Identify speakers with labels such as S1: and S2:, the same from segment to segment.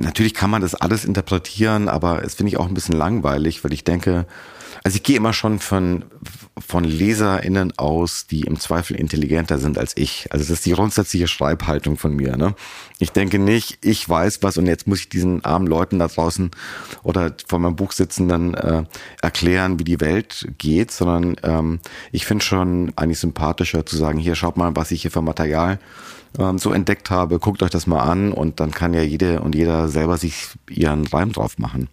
S1: Natürlich kann man das alles interpretieren, aber es finde ich auch ein bisschen langweilig, weil ich denke, also ich gehe immer schon von, von LeserInnen aus, die im Zweifel intelligenter sind als ich. Also das ist die grundsätzliche Schreibhaltung von mir. Ne? Ich denke nicht, ich weiß was und jetzt muss ich diesen armen Leuten da draußen oder vor meinem Buch sitzen dann äh, erklären, wie die Welt geht, sondern ähm, ich finde schon eigentlich sympathischer zu sagen, hier schaut mal, was ich hier für Material ähm, so entdeckt habe, guckt euch das mal an und dann kann ja jede und jeder selber sich ihren Reim drauf machen.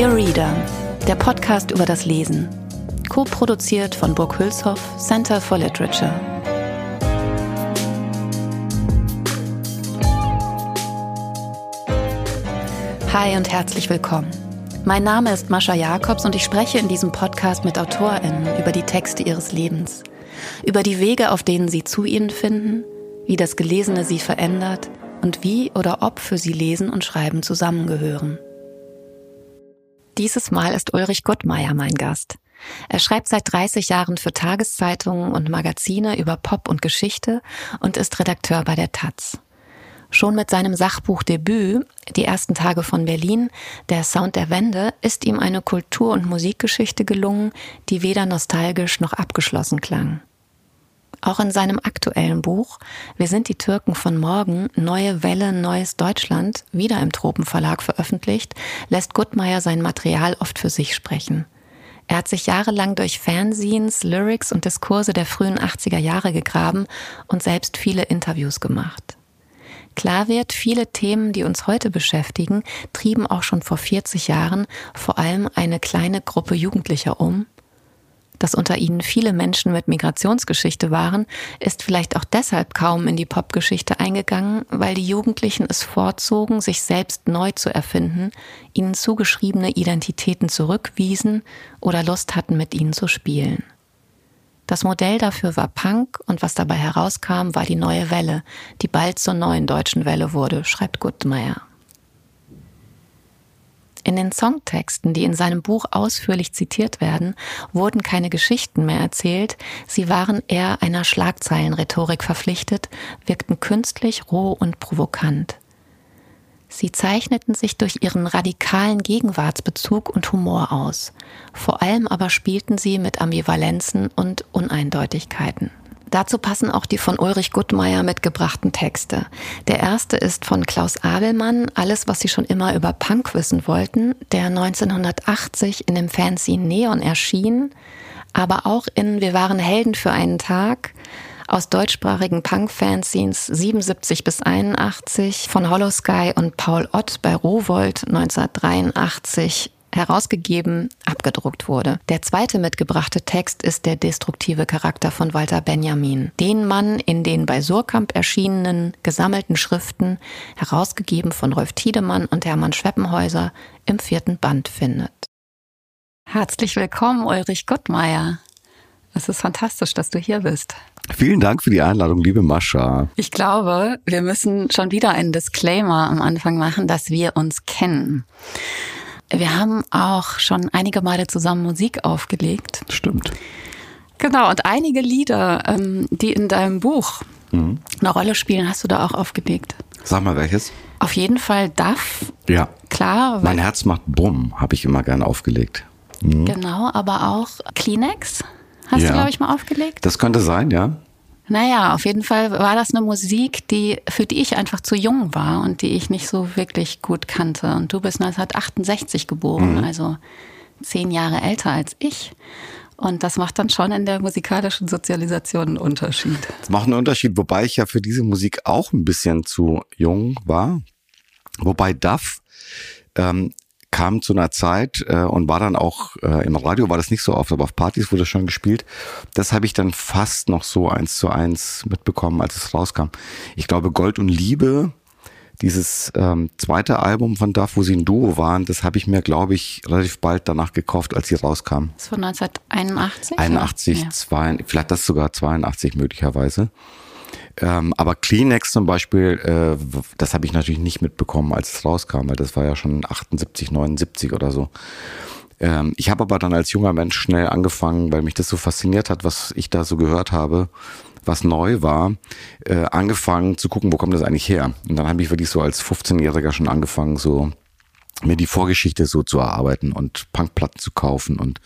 S2: Dear Reader, der Podcast über das Lesen. Co-produziert von Burg Hülshoff, Center for Literature. Hi und herzlich willkommen. Mein Name ist Mascha Jakobs und ich spreche in diesem Podcast mit AutorInnen über die Texte ihres Lebens, über die Wege, auf denen sie zu ihnen finden, wie das Gelesene sie verändert und wie oder ob für sie Lesen und Schreiben zusammengehören. Dieses Mal ist Ulrich Guttmeier mein Gast. Er schreibt seit 30 Jahren für Tageszeitungen und Magazine über Pop und Geschichte und ist Redakteur bei der Taz. Schon mit seinem Sachbuchdebüt Die ersten Tage von Berlin, der Sound der Wende, ist ihm eine Kultur- und Musikgeschichte gelungen, die weder nostalgisch noch abgeschlossen klang. Auch in seinem aktuellen Buch Wir sind die Türken von morgen, Neue Welle, Neues Deutschland, wieder im Tropenverlag veröffentlicht, lässt Guttmeier sein Material oft für sich sprechen. Er hat sich jahrelang durch Fanzines, Lyrics und Diskurse der frühen 80er Jahre gegraben und selbst viele Interviews gemacht. Klar wird, viele Themen, die uns heute beschäftigen, trieben auch schon vor 40 Jahren vor allem eine kleine Gruppe Jugendlicher um dass unter ihnen viele Menschen mit Migrationsgeschichte waren, ist vielleicht auch deshalb kaum in die Popgeschichte eingegangen, weil die Jugendlichen es vorzogen, sich selbst neu zu erfinden, ihnen zugeschriebene Identitäten zurückwiesen oder Lust hatten, mit ihnen zu spielen. Das Modell dafür war Punk und was dabei herauskam, war die neue Welle, die bald zur neuen deutschen Welle wurde, schreibt Guttmeier. In den Songtexten, die in seinem Buch ausführlich zitiert werden, wurden keine Geschichten mehr erzählt, sie waren eher einer Schlagzeilenrhetorik verpflichtet, wirkten künstlich, roh und provokant. Sie zeichneten sich durch ihren radikalen Gegenwartsbezug und Humor aus. Vor allem aber spielten sie mit Ambivalenzen und Uneindeutigkeiten. Dazu passen auch die von Ulrich Guttmeier mitgebrachten Texte. Der erste ist von Klaus Abelmann, Alles, was Sie schon immer über Punk wissen wollten, der 1980 in dem Fanzine Neon erschien, aber auch in Wir waren Helden für einen Tag aus deutschsprachigen Punk-Fanzines 77 bis 81 von Hollow Sky und Paul Ott bei Rowold 1983 herausgegeben, abgedruckt wurde. Der zweite mitgebrachte Text ist der destruktive Charakter von Walter Benjamin, den man in den bei Surkamp erschienenen gesammelten Schriften, herausgegeben von Rolf Tiedemann und Hermann Schweppenhäuser, im vierten Band findet. Herzlich willkommen, Ulrich Gottmeier. Es ist fantastisch, dass du hier bist.
S1: Vielen Dank für die Einladung, liebe Mascha.
S2: Ich glaube, wir müssen schon wieder einen Disclaimer am Anfang machen, dass wir uns kennen. Wir haben auch schon einige Male zusammen Musik aufgelegt.
S1: Stimmt.
S2: Genau, und einige Lieder, ähm, die in deinem Buch mhm. eine Rolle spielen, hast du da auch aufgelegt.
S1: Sag mal welches?
S2: Auf jeden Fall Duff.
S1: Ja.
S2: Klar.
S1: Mein Herz macht Bumm, habe ich immer gern aufgelegt.
S2: Mhm. Genau, aber auch Kleenex hast ja. du, glaube ich, mal aufgelegt.
S1: Das könnte sein, ja.
S2: Naja, auf jeden Fall war das eine Musik, die, für die ich einfach zu jung war und die ich nicht so wirklich gut kannte. Und du bist 1968 geboren, mhm. also zehn Jahre älter als ich. Und das macht dann schon in der musikalischen Sozialisation einen Unterschied.
S1: Das macht einen Unterschied, wobei ich ja für diese Musik auch ein bisschen zu jung war. Wobei Duff ähm, kam zu einer Zeit äh, und war dann auch äh, im Radio, war das nicht so oft, aber auf Partys wurde schon gespielt. Das habe ich dann fast noch so eins zu eins mitbekommen, als es rauskam. Ich glaube, Gold und Liebe, dieses ähm, zweite Album von Duff, wo sie ein Duo waren, das habe ich mir, glaube ich, relativ bald danach gekauft, als sie rauskam.
S2: Das war 1981?
S1: 81, ja. zwei, vielleicht das sogar 82 möglicherweise. Ähm, aber Kleenex zum Beispiel, äh, das habe ich natürlich nicht mitbekommen, als es rauskam, weil das war ja schon 78, 79 oder so. Ähm, ich habe aber dann als junger Mensch schnell angefangen, weil mich das so fasziniert hat, was ich da so gehört habe, was neu war, äh, angefangen zu gucken, wo kommt das eigentlich her. Und dann habe ich wirklich so als 15-Jähriger schon angefangen, so mir die Vorgeschichte so zu erarbeiten und Punkplatten zu kaufen und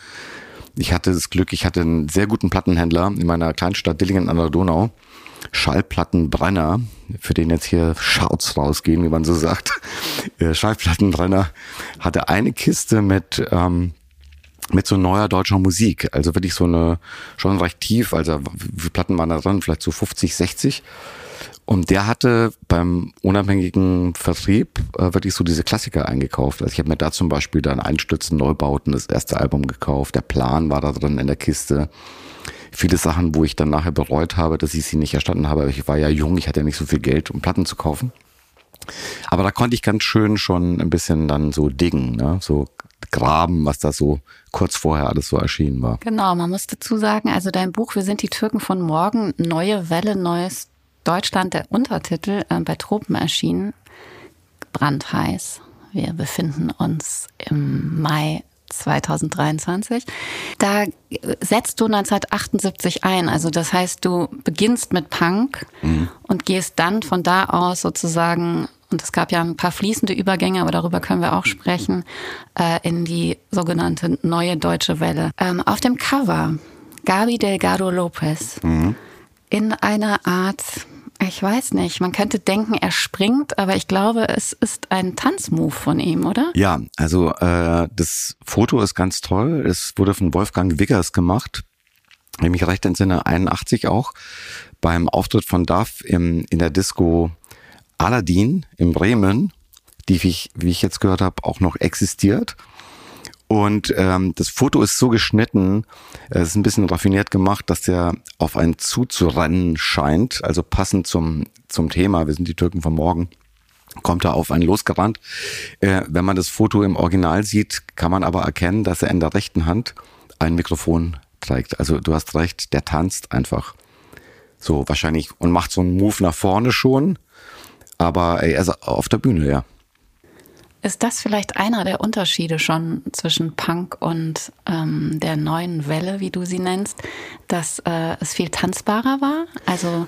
S1: ich hatte das Glück, ich hatte einen sehr guten Plattenhändler in meiner Kleinstadt Dillingen an der Donau. Schallplattenbrenner, für den jetzt hier Shouts rausgehen, wie man so sagt. Äh, Schallplattenbrenner hatte eine Kiste mit, ähm, mit so neuer deutscher Musik. Also wirklich so eine, schon recht tief, also wie Platten waren da dran? Vielleicht so 50, 60. Und der hatte beim unabhängigen Vertrieb äh, wirklich so diese Klassiker eingekauft. Also ich habe mir da zum Beispiel dann Einstürzen, Neubauten, das erste Album gekauft. Der Plan war da drin in der Kiste. Viele Sachen, wo ich dann nachher bereut habe, dass ich sie nicht erstanden habe. Ich war ja jung, ich hatte ja nicht so viel Geld, um Platten zu kaufen. Aber da konnte ich ganz schön schon ein bisschen dann so diggen, ne? so graben, was da so kurz vorher alles so erschienen war.
S2: Genau, man muss dazu sagen, also dein Buch Wir sind die Türken von morgen, neue Welle, neues Deutschland der Untertitel äh, bei Tropen erschienen. Brandheiß. Wir befinden uns im Mai 2023. Da setzt du 1978 ein. Also das heißt, du beginnst mit Punk mhm. und gehst dann von da aus sozusagen, und es gab ja ein paar fließende Übergänge, aber darüber können wir auch sprechen, äh, in die sogenannte neue deutsche Welle. Ähm, auf dem Cover Gabi Delgado Lopez mhm. in einer Art ich weiß nicht. Man könnte denken, er springt, aber ich glaube, es ist ein Tanzmove von ihm, oder?
S1: Ja, also äh, das Foto ist ganz toll. Es wurde von Wolfgang Wiggers gemacht. Wenn ich mich recht entsinne, 81 auch, beim Auftritt von Duff im, in der Disco Aladdin in Bremen, die, wie ich, wie ich jetzt gehört habe, auch noch existiert. Und ähm, das Foto ist so geschnitten, es ist ein bisschen raffiniert gemacht, dass der auf einen zuzurennen scheint, also passend zum, zum Thema, wir sind die Türken von morgen, kommt er auf einen losgerannt. Äh, wenn man das Foto im Original sieht, kann man aber erkennen, dass er in der rechten Hand ein Mikrofon trägt. Also du hast recht, der tanzt einfach so wahrscheinlich und macht so einen Move nach vorne schon, aber er ist auf der Bühne, ja.
S2: Ist das vielleicht einer der Unterschiede schon zwischen Punk und ähm, der neuen Welle, wie du sie nennst, dass äh, es viel tanzbarer war? Also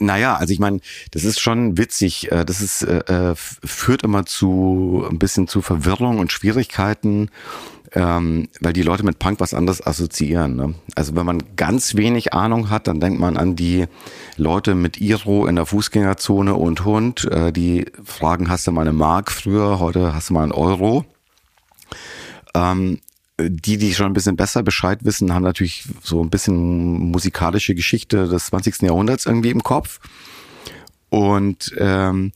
S1: naja, also ich meine, das ist schon witzig. Äh, das ist, äh, äh führt immer zu ein bisschen zu Verwirrung und Schwierigkeiten ähm, weil die Leute mit Punk was anderes assoziieren. Ne? Also wenn man ganz wenig Ahnung hat, dann denkt man an die Leute mit Iro in der Fußgängerzone und Hund, äh, die fragen, hast du mal eine Mark früher, heute hast du mal einen Euro. Ähm, die, die schon ein bisschen besser Bescheid wissen, haben natürlich so ein bisschen musikalische Geschichte des 20. Jahrhunderts irgendwie im Kopf. Und, ähm,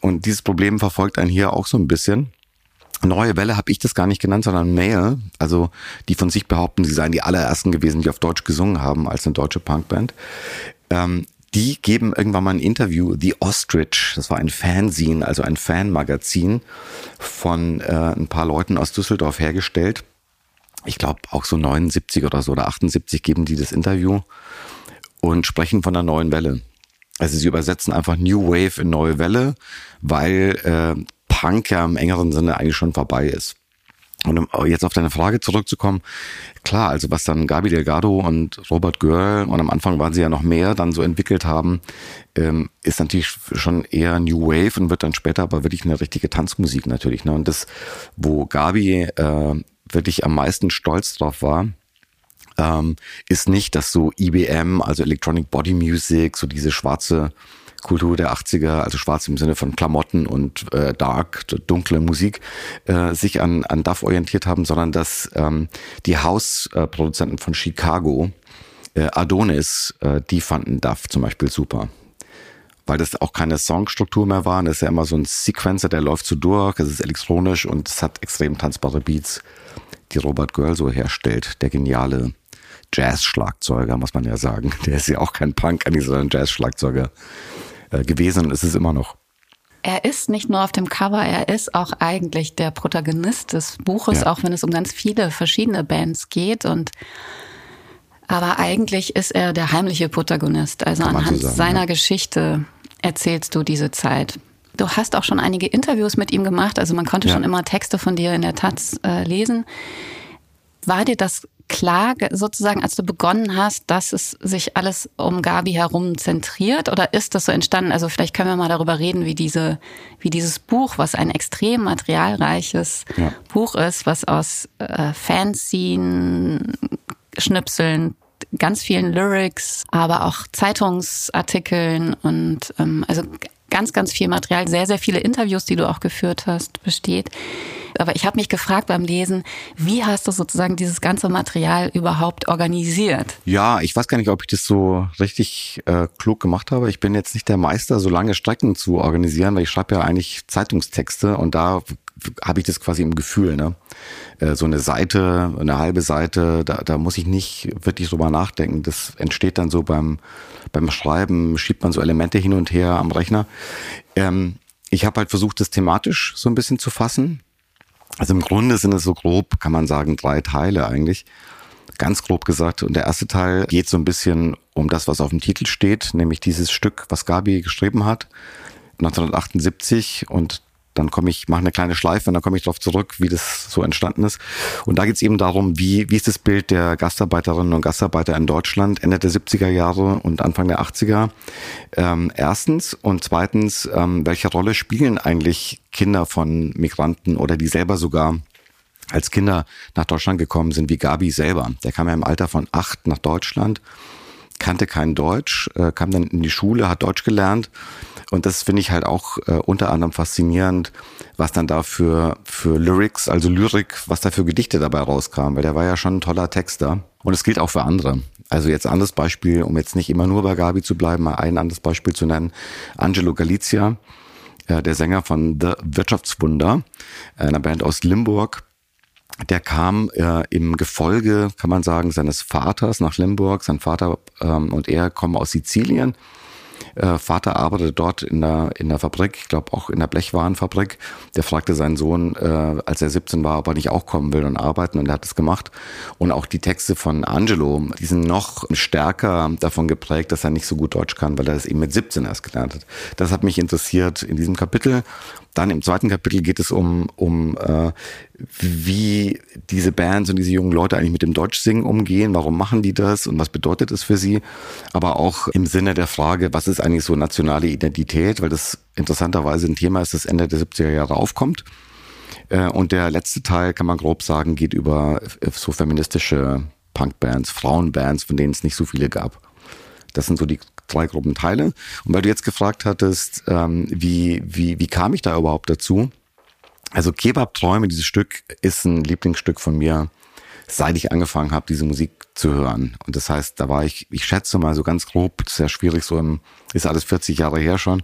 S1: und dieses Problem verfolgt einen hier auch so ein bisschen. Neue Welle habe ich das gar nicht genannt, sondern Mail, also die von sich behaupten, sie seien die allerersten gewesen, die auf Deutsch gesungen haben als eine deutsche Punkband. Ähm, die geben irgendwann mal ein Interview, The Ostrich, das war ein Fanzine, also ein Fanmagazin von äh, ein paar Leuten aus Düsseldorf hergestellt. Ich glaube auch so 79 oder so oder 78 geben die das Interview und sprechen von der neuen Welle. Also sie übersetzen einfach New Wave in neue Welle, weil äh, Punk ja im engeren Sinne eigentlich schon vorbei ist. Und um jetzt auf deine Frage zurückzukommen, klar, also was dann Gabi Delgado und Robert Görl, und am Anfang waren sie ja noch mehr, dann so entwickelt haben, ähm, ist natürlich schon eher New Wave und wird dann später aber wirklich eine richtige Tanzmusik natürlich. Ne? Und das, wo Gabi äh, wirklich am meisten stolz drauf war, ähm, ist nicht, dass so IBM, also Electronic Body Music, so diese schwarze Kultur der 80er, also schwarz im Sinne von Klamotten und äh, dark, dunkle Musik, äh, sich an, an Duff orientiert haben, sondern dass ähm, die Hausproduzenten von Chicago, äh, Adonis, äh, die fanden Duff zum Beispiel super weil das auch keine Songstruktur mehr war. Das ist ja immer so ein Sequencer, der läuft so durch, es ist elektronisch und es hat extrem tanzbare Beats, die Robert Girl so herstellt, der geniale Jazz-Schlagzeuger, muss man ja sagen. Der ist ja auch kein Punk, eigentlich, sondern Jazz-Schlagzeuger. Äh, gewesen und ist es immer noch.
S2: Er ist nicht nur auf dem Cover, er ist auch eigentlich der Protagonist des Buches, ja. auch wenn es um ganz viele verschiedene Bands geht und aber eigentlich ist er der heimliche Protagonist. Also anhand so sagen, seiner ja. Geschichte erzählst du diese Zeit. Du hast auch schon einige Interviews mit ihm gemacht, also man konnte ja. schon immer Texte von dir in der Taz äh, lesen. War dir das klar sozusagen, als du begonnen hast, dass es sich alles um Gabi herum zentriert? Oder ist das so entstanden? Also vielleicht können wir mal darüber reden, wie diese, wie dieses Buch, was ein extrem materialreiches ja. Buch ist, was aus äh, Fanzine, Schnipseln, ganz vielen Lyrics, aber auch Zeitungsartikeln und ähm, also ganz, ganz viel Material, sehr, sehr viele Interviews, die du auch geführt hast, besteht. Aber ich habe mich gefragt beim Lesen, wie hast du sozusagen dieses ganze Material überhaupt organisiert?
S1: Ja, ich weiß gar nicht, ob ich das so richtig äh, klug gemacht habe. Ich bin jetzt nicht der Meister, so lange Strecken zu organisieren, weil ich schreibe ja eigentlich Zeitungstexte und da habe ich das quasi im Gefühl. Ne? Äh, so eine Seite, eine halbe Seite, da, da muss ich nicht wirklich drüber nachdenken. Das entsteht dann so beim, beim Schreiben, schiebt man so Elemente hin und her am Rechner. Ähm, ich habe halt versucht, das thematisch so ein bisschen zu fassen. Also im Grunde sind es so grob, kann man sagen, drei Teile eigentlich. Ganz grob gesagt. Und der erste Teil geht so ein bisschen um das, was auf dem Titel steht, nämlich dieses Stück, was Gabi geschrieben hat. 1978 und dann komme ich, mache eine kleine Schleife und dann komme ich darauf zurück, wie das so entstanden ist. Und da geht es eben darum, wie, wie ist das Bild der Gastarbeiterinnen und Gastarbeiter in Deutschland Ende der 70er Jahre und Anfang der 80er. Ähm, erstens und zweitens, ähm, welche Rolle spielen eigentlich Kinder von Migranten oder die selber sogar als Kinder nach Deutschland gekommen sind, wie Gabi selber. Der kam ja im Alter von acht nach Deutschland, kannte kein Deutsch, äh, kam dann in die Schule, hat Deutsch gelernt und das finde ich halt auch äh, unter anderem faszinierend, was dann da für, für Lyrics, also Lyrik, was da für Gedichte dabei rauskam, weil der war ja schon ein toller Texter. Und es gilt auch für andere. Also jetzt anderes Beispiel, um jetzt nicht immer nur bei Gabi zu bleiben, mal ein anderes Beispiel zu nennen. Angelo Galizia, äh, der Sänger von The Wirtschaftswunder, einer Band aus Limburg, der kam äh, im Gefolge, kann man sagen, seines Vaters nach Limburg. Sein Vater ähm, und er kommen aus Sizilien äh, Vater arbeitete dort in der, in der Fabrik, ich glaube auch in der Blechwarenfabrik. Der fragte seinen Sohn, äh, als er 17 war, ob er nicht auch kommen will und arbeiten und er hat es gemacht. Und auch die Texte von Angelo, die sind noch stärker davon geprägt, dass er nicht so gut Deutsch kann, weil er das eben mit 17 erst gelernt hat. Das hat mich interessiert in diesem Kapitel. Dann im zweiten Kapitel geht es um, um äh, wie diese Bands und diese jungen Leute eigentlich mit dem Deutschsingen umgehen, warum machen die das und was bedeutet es für sie. Aber auch im Sinne der Frage, was ist eigentlich so nationale Identität, weil das interessanterweise ein Thema ist, das Ende der 70er Jahre aufkommt. Äh, und der letzte Teil, kann man grob sagen, geht über äh, so feministische Punkbands, Frauenbands, von denen es nicht so viele gab. Das sind so die drei groben Teile. Und weil du jetzt gefragt hattest, ähm, wie, wie, wie kam ich da überhaupt dazu? Also Kebab-Träume, dieses Stück ist ein Lieblingsstück von mir, seit ich angefangen habe, diese Musik zu hören. Und das heißt, da war ich, ich schätze mal so ganz grob, sehr schwierig, so im, ist alles 40 Jahre her schon,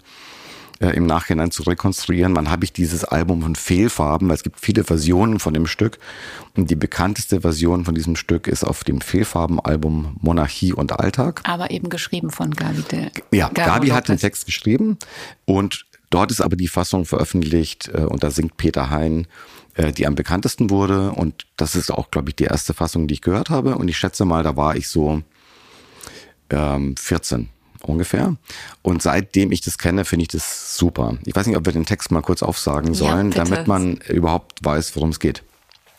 S1: äh, im Nachhinein zu rekonstruieren. Wann habe ich dieses Album von Fehlfarben? Weil es gibt viele Versionen von dem Stück. Und die bekannteste Version von diesem Stück ist auf dem Fehlfarben-Album Monarchie und Alltag.
S2: Aber eben geschrieben von Gabi. De
S1: ja, Gabi, Gabi hat den Text geschrieben und dort ist aber die Fassung veröffentlicht äh, und da singt Peter Hein äh, die am bekanntesten wurde. Und das ist auch, glaube ich, die erste Fassung, die ich gehört habe. Und ich schätze mal, da war ich so ähm, 14 ungefähr. Und seitdem ich das kenne, finde ich das super. Ich weiß nicht, ob wir den Text mal kurz aufsagen sollen, ja, damit man überhaupt weiß, worum es geht.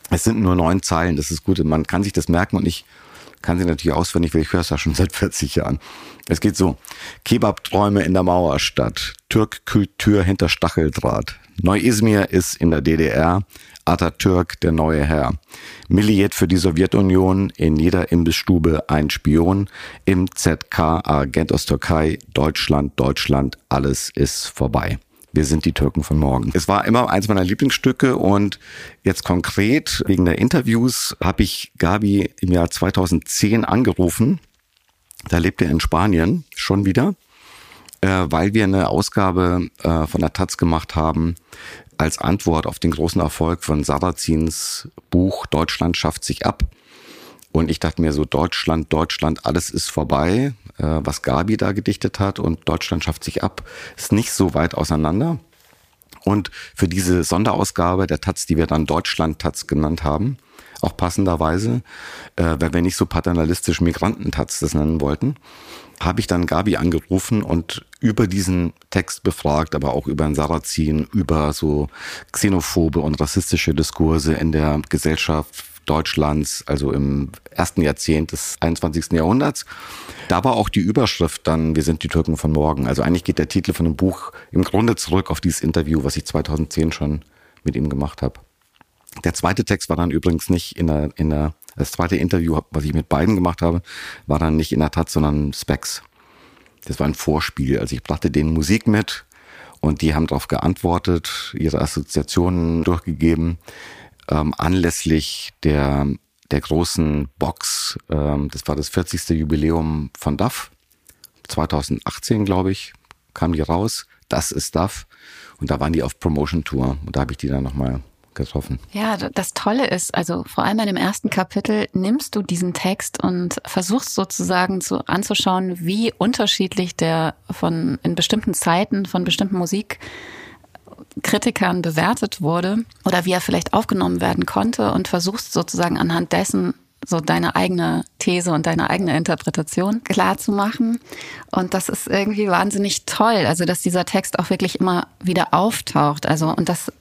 S1: Es sind nur neun Zeilen, das ist gut. Man kann sich das merken und ich kann sie natürlich auswendig, weil ich höre es ja schon seit 40 Jahren. Es geht so. Kebab-Träume in der Mauerstadt. Türk-Kultur hinter Stacheldraht. Neu-Izmir ist in der DDR. Atatürk, der neue Herr. Milliert für die Sowjetunion, in jeder Imbissstube ein Spion, im ZK Agent aus Türkei, Deutschland, Deutschland, alles ist vorbei. Wir sind die Türken von morgen. Es war immer eins meiner Lieblingsstücke und jetzt konkret wegen der Interviews habe ich Gabi im Jahr 2010 angerufen. Da lebt er in Spanien schon wieder, äh, weil wir eine Ausgabe äh, von der Taz gemacht haben als Antwort auf den großen Erfolg von Sarrazins Buch Deutschland schafft sich ab. Und ich dachte mir so, Deutschland, Deutschland, alles ist vorbei, äh, was Gabi da gedichtet hat und Deutschland schafft sich ab, ist nicht so weit auseinander. Und für diese Sonderausgabe der Taz, die wir dann Deutschland-Taz genannt haben, auch passenderweise, äh, weil wir nicht so paternalistisch Migranten-Taz das nennen wollten, habe ich dann Gabi angerufen und über diesen Text befragt, aber auch über ein Sarazin, über so xenophobe und rassistische Diskurse in der Gesellschaft Deutschlands, also im ersten Jahrzehnt des 21. Jahrhunderts. Da war auch die Überschrift dann, wir sind die Türken von morgen. Also eigentlich geht der Titel von dem Buch im Grunde zurück auf dieses Interview, was ich 2010 schon mit ihm gemacht habe. Der zweite Text war dann übrigens nicht in der, in der, das zweite Interview, was ich mit beiden gemacht habe, war dann nicht in der Tat, sondern Specs. Das war ein Vorspiel. Also ich brachte denen Musik mit und die haben darauf geantwortet, ihre Assoziationen durchgegeben ähm, anlässlich der, der großen Box, ähm, das war das 40. Jubiläum von DAF, 2018 glaube ich, kam die raus, das ist DAF und da waren die auf Promotion Tour und da habe ich die dann nochmal getroffen.
S2: Ja, das Tolle ist, also vor allem bei dem ersten Kapitel nimmst du diesen Text und versuchst sozusagen zu, anzuschauen, wie unterschiedlich der von in bestimmten Zeiten von bestimmten Musik Kritikern bewertet wurde oder wie er vielleicht aufgenommen werden konnte und versuchst sozusagen anhand dessen so deine eigene These und deine eigene Interpretation klar zu machen. Und das ist irgendwie wahnsinnig toll. Also, dass dieser Text auch wirklich immer wieder auftaucht. Also, und das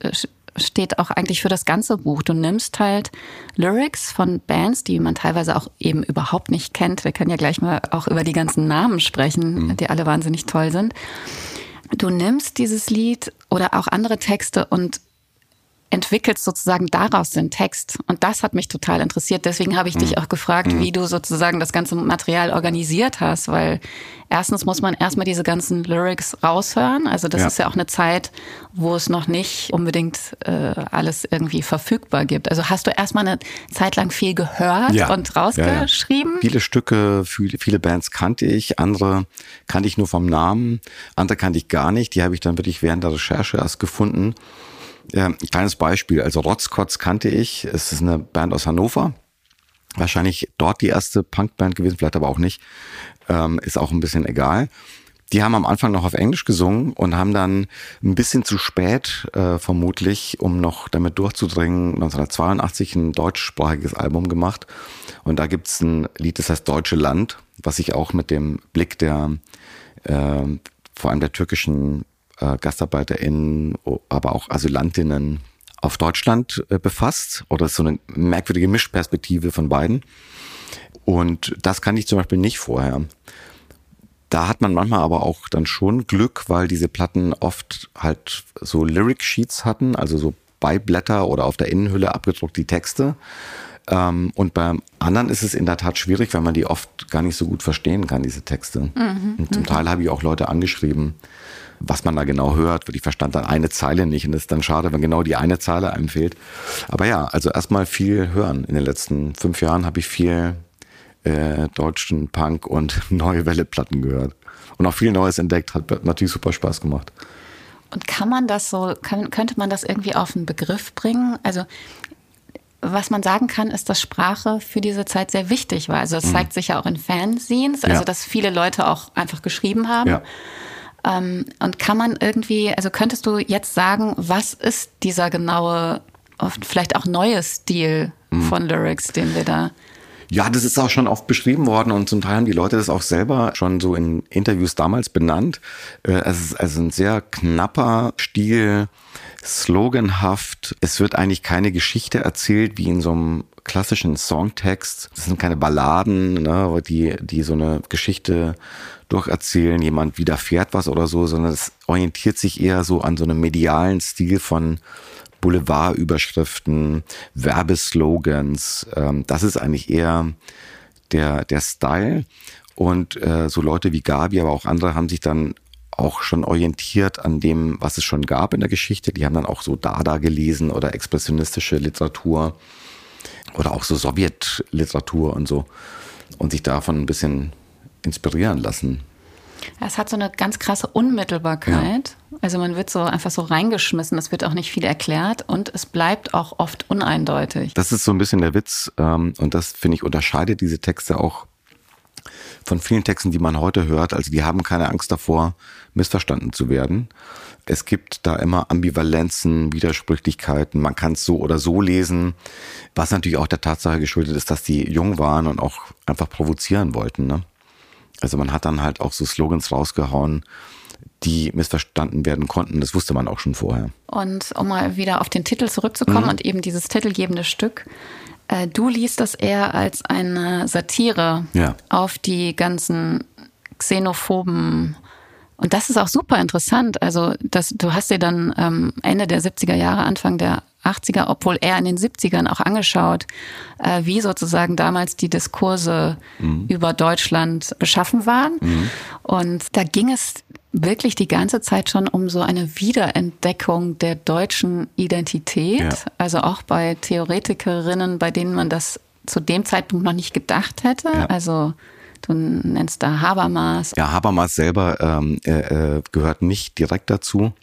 S2: steht auch eigentlich für das ganze Buch. Du nimmst halt Lyrics von Bands, die man teilweise auch eben überhaupt nicht kennt. Wir können ja gleich mal auch über die ganzen Namen sprechen, mhm. die alle wahnsinnig toll sind du nimmst dieses Lied oder auch andere Texte und entwickelst sozusagen daraus den Text. Und das hat mich total interessiert. Deswegen habe ich mhm. dich auch gefragt, mhm. wie du sozusagen das ganze Material organisiert hast, weil erstens muss man erstmal diese ganzen Lyrics raushören. Also das ja. ist ja auch eine Zeit, wo es noch nicht unbedingt äh, alles irgendwie verfügbar gibt. Also hast du erstmal eine Zeit lang viel gehört ja. und rausgeschrieben?
S1: Ja, viele Stücke, viele, viele Bands kannte ich, andere kannte ich nur vom Namen, andere kannte ich gar nicht. Die habe ich dann wirklich während der Recherche erst gefunden. Ja, ein kleines Beispiel. Also Rotzkotz kannte ich. Es ist eine Band aus Hannover. Wahrscheinlich dort die erste Punkband gewesen, vielleicht aber auch nicht. Ähm, ist auch ein bisschen egal. Die haben am Anfang noch auf Englisch gesungen und haben dann ein bisschen zu spät, äh, vermutlich, um noch damit durchzudringen, 1982 ein deutschsprachiges Album gemacht. Und da gibt's ein Lied, das heißt Deutsche Land, was sich auch mit dem Blick der äh, vor allem der türkischen äh, GastarbeiterInnen, aber auch Asylantinnen auf Deutschland äh, befasst oder so eine merkwürdige Mischperspektive von beiden. Und das kann ich zum Beispiel nicht vorher. Da hat man manchmal aber auch dann schon Glück, weil diese Platten oft halt so Lyric Sheets hatten, also so Beiblätter oder auf der Innenhülle abgedruckt die Texte. Ähm, und beim anderen ist es in der Tat schwierig, weil man die oft gar nicht so gut verstehen kann, diese Texte. Mhm. Und zum mhm. Teil habe ich auch Leute angeschrieben, was man da genau hört, weil ich verstand dann eine Zeile nicht und es ist dann schade, wenn genau die eine Zeile einem fehlt. Aber ja, also erstmal viel hören. In den letzten fünf Jahren habe ich viel äh, deutschen Punk und neue Welle-Platten gehört. Und auch viel Neues entdeckt, hat natürlich super Spaß gemacht.
S2: Und kann man das so, kann, könnte man das irgendwie auf einen Begriff bringen? Also was man sagen kann, ist, dass Sprache für diese Zeit sehr wichtig war. Also es mhm. zeigt sich ja auch in Fanzines, also ja. dass viele Leute auch einfach geschrieben haben. Ja. Ähm, und kann man irgendwie, also könntest du jetzt sagen, was ist dieser genaue, vielleicht auch neue Stil mhm. von Lyrics, den wir da
S1: ja, das ist auch schon oft beschrieben worden und zum Teil haben die Leute das auch selber schon so in Interviews damals benannt. Äh, es ist also ein sehr knapper Stil, sloganhaft. Es wird eigentlich keine Geschichte erzählt wie in so einem klassischen Songtext. Das sind keine Balladen, ne, die, die so eine Geschichte durcherzählen, jemand widerfährt was oder so, sondern es orientiert sich eher so an so einem medialen Stil von Boulevardüberschriften, Werbeslogans. Ähm, das ist eigentlich eher der, der Style. Und äh, so Leute wie Gabi, aber auch andere haben sich dann auch schon orientiert an dem, was es schon gab in der Geschichte. Die haben dann auch so Dada gelesen oder expressionistische Literatur oder auch so Sowjetliteratur und so und sich davon ein bisschen inspirieren lassen.
S2: Es hat so eine ganz krasse Unmittelbarkeit. Ja. Also man wird so einfach so reingeschmissen, es wird auch nicht viel erklärt und es bleibt auch oft uneindeutig.
S1: Das ist so ein bisschen der Witz ähm, und das, finde ich, unterscheidet diese Texte auch von vielen Texten, die man heute hört. Also die haben keine Angst davor, missverstanden zu werden. Es gibt da immer Ambivalenzen, Widersprüchlichkeiten. Man kann es so oder so lesen, was natürlich auch der Tatsache geschuldet ist, dass die jung waren und auch einfach provozieren wollten. Ne? Also man hat dann halt auch so Slogans rausgehauen, die missverstanden werden konnten. Das wusste man auch schon vorher.
S2: Und um mal wieder auf den Titel zurückzukommen mhm. und eben dieses titelgebende Stück. Äh, du liest das eher als eine Satire ja. auf die ganzen xenophoben und das ist auch super interessant. Also, das, du hast dir dann ähm, Ende der 70er Jahre, Anfang der 80er, obwohl er in den 70ern auch angeschaut, äh, wie sozusagen damals die Diskurse mhm. über Deutschland beschaffen waren. Mhm. Und da ging es wirklich die ganze Zeit schon um so eine Wiederentdeckung der deutschen Identität. Ja. Also auch bei Theoretikerinnen, bei denen man das zu dem Zeitpunkt noch nicht gedacht hätte. Ja. Also du nennst da Habermas.
S1: Ja, Habermas selber ähm, äh, gehört nicht direkt dazu.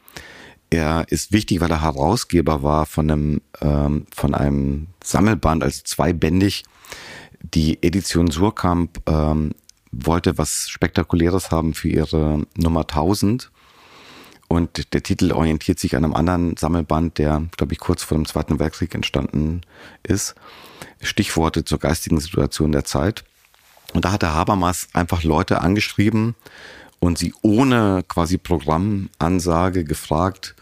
S1: Er ist wichtig, weil er Herausgeber war von einem, ähm, von einem Sammelband, also zweibändig. Die Edition Surkamp ähm, wollte was Spektakuläres haben für ihre Nummer 1000. Und der Titel orientiert sich an einem anderen Sammelband, der, glaube ich, kurz vor dem Zweiten Weltkrieg entstanden ist. Stichworte zur geistigen Situation der Zeit. Und da hat der Habermas einfach Leute angeschrieben und sie ohne quasi Programmansage gefragt,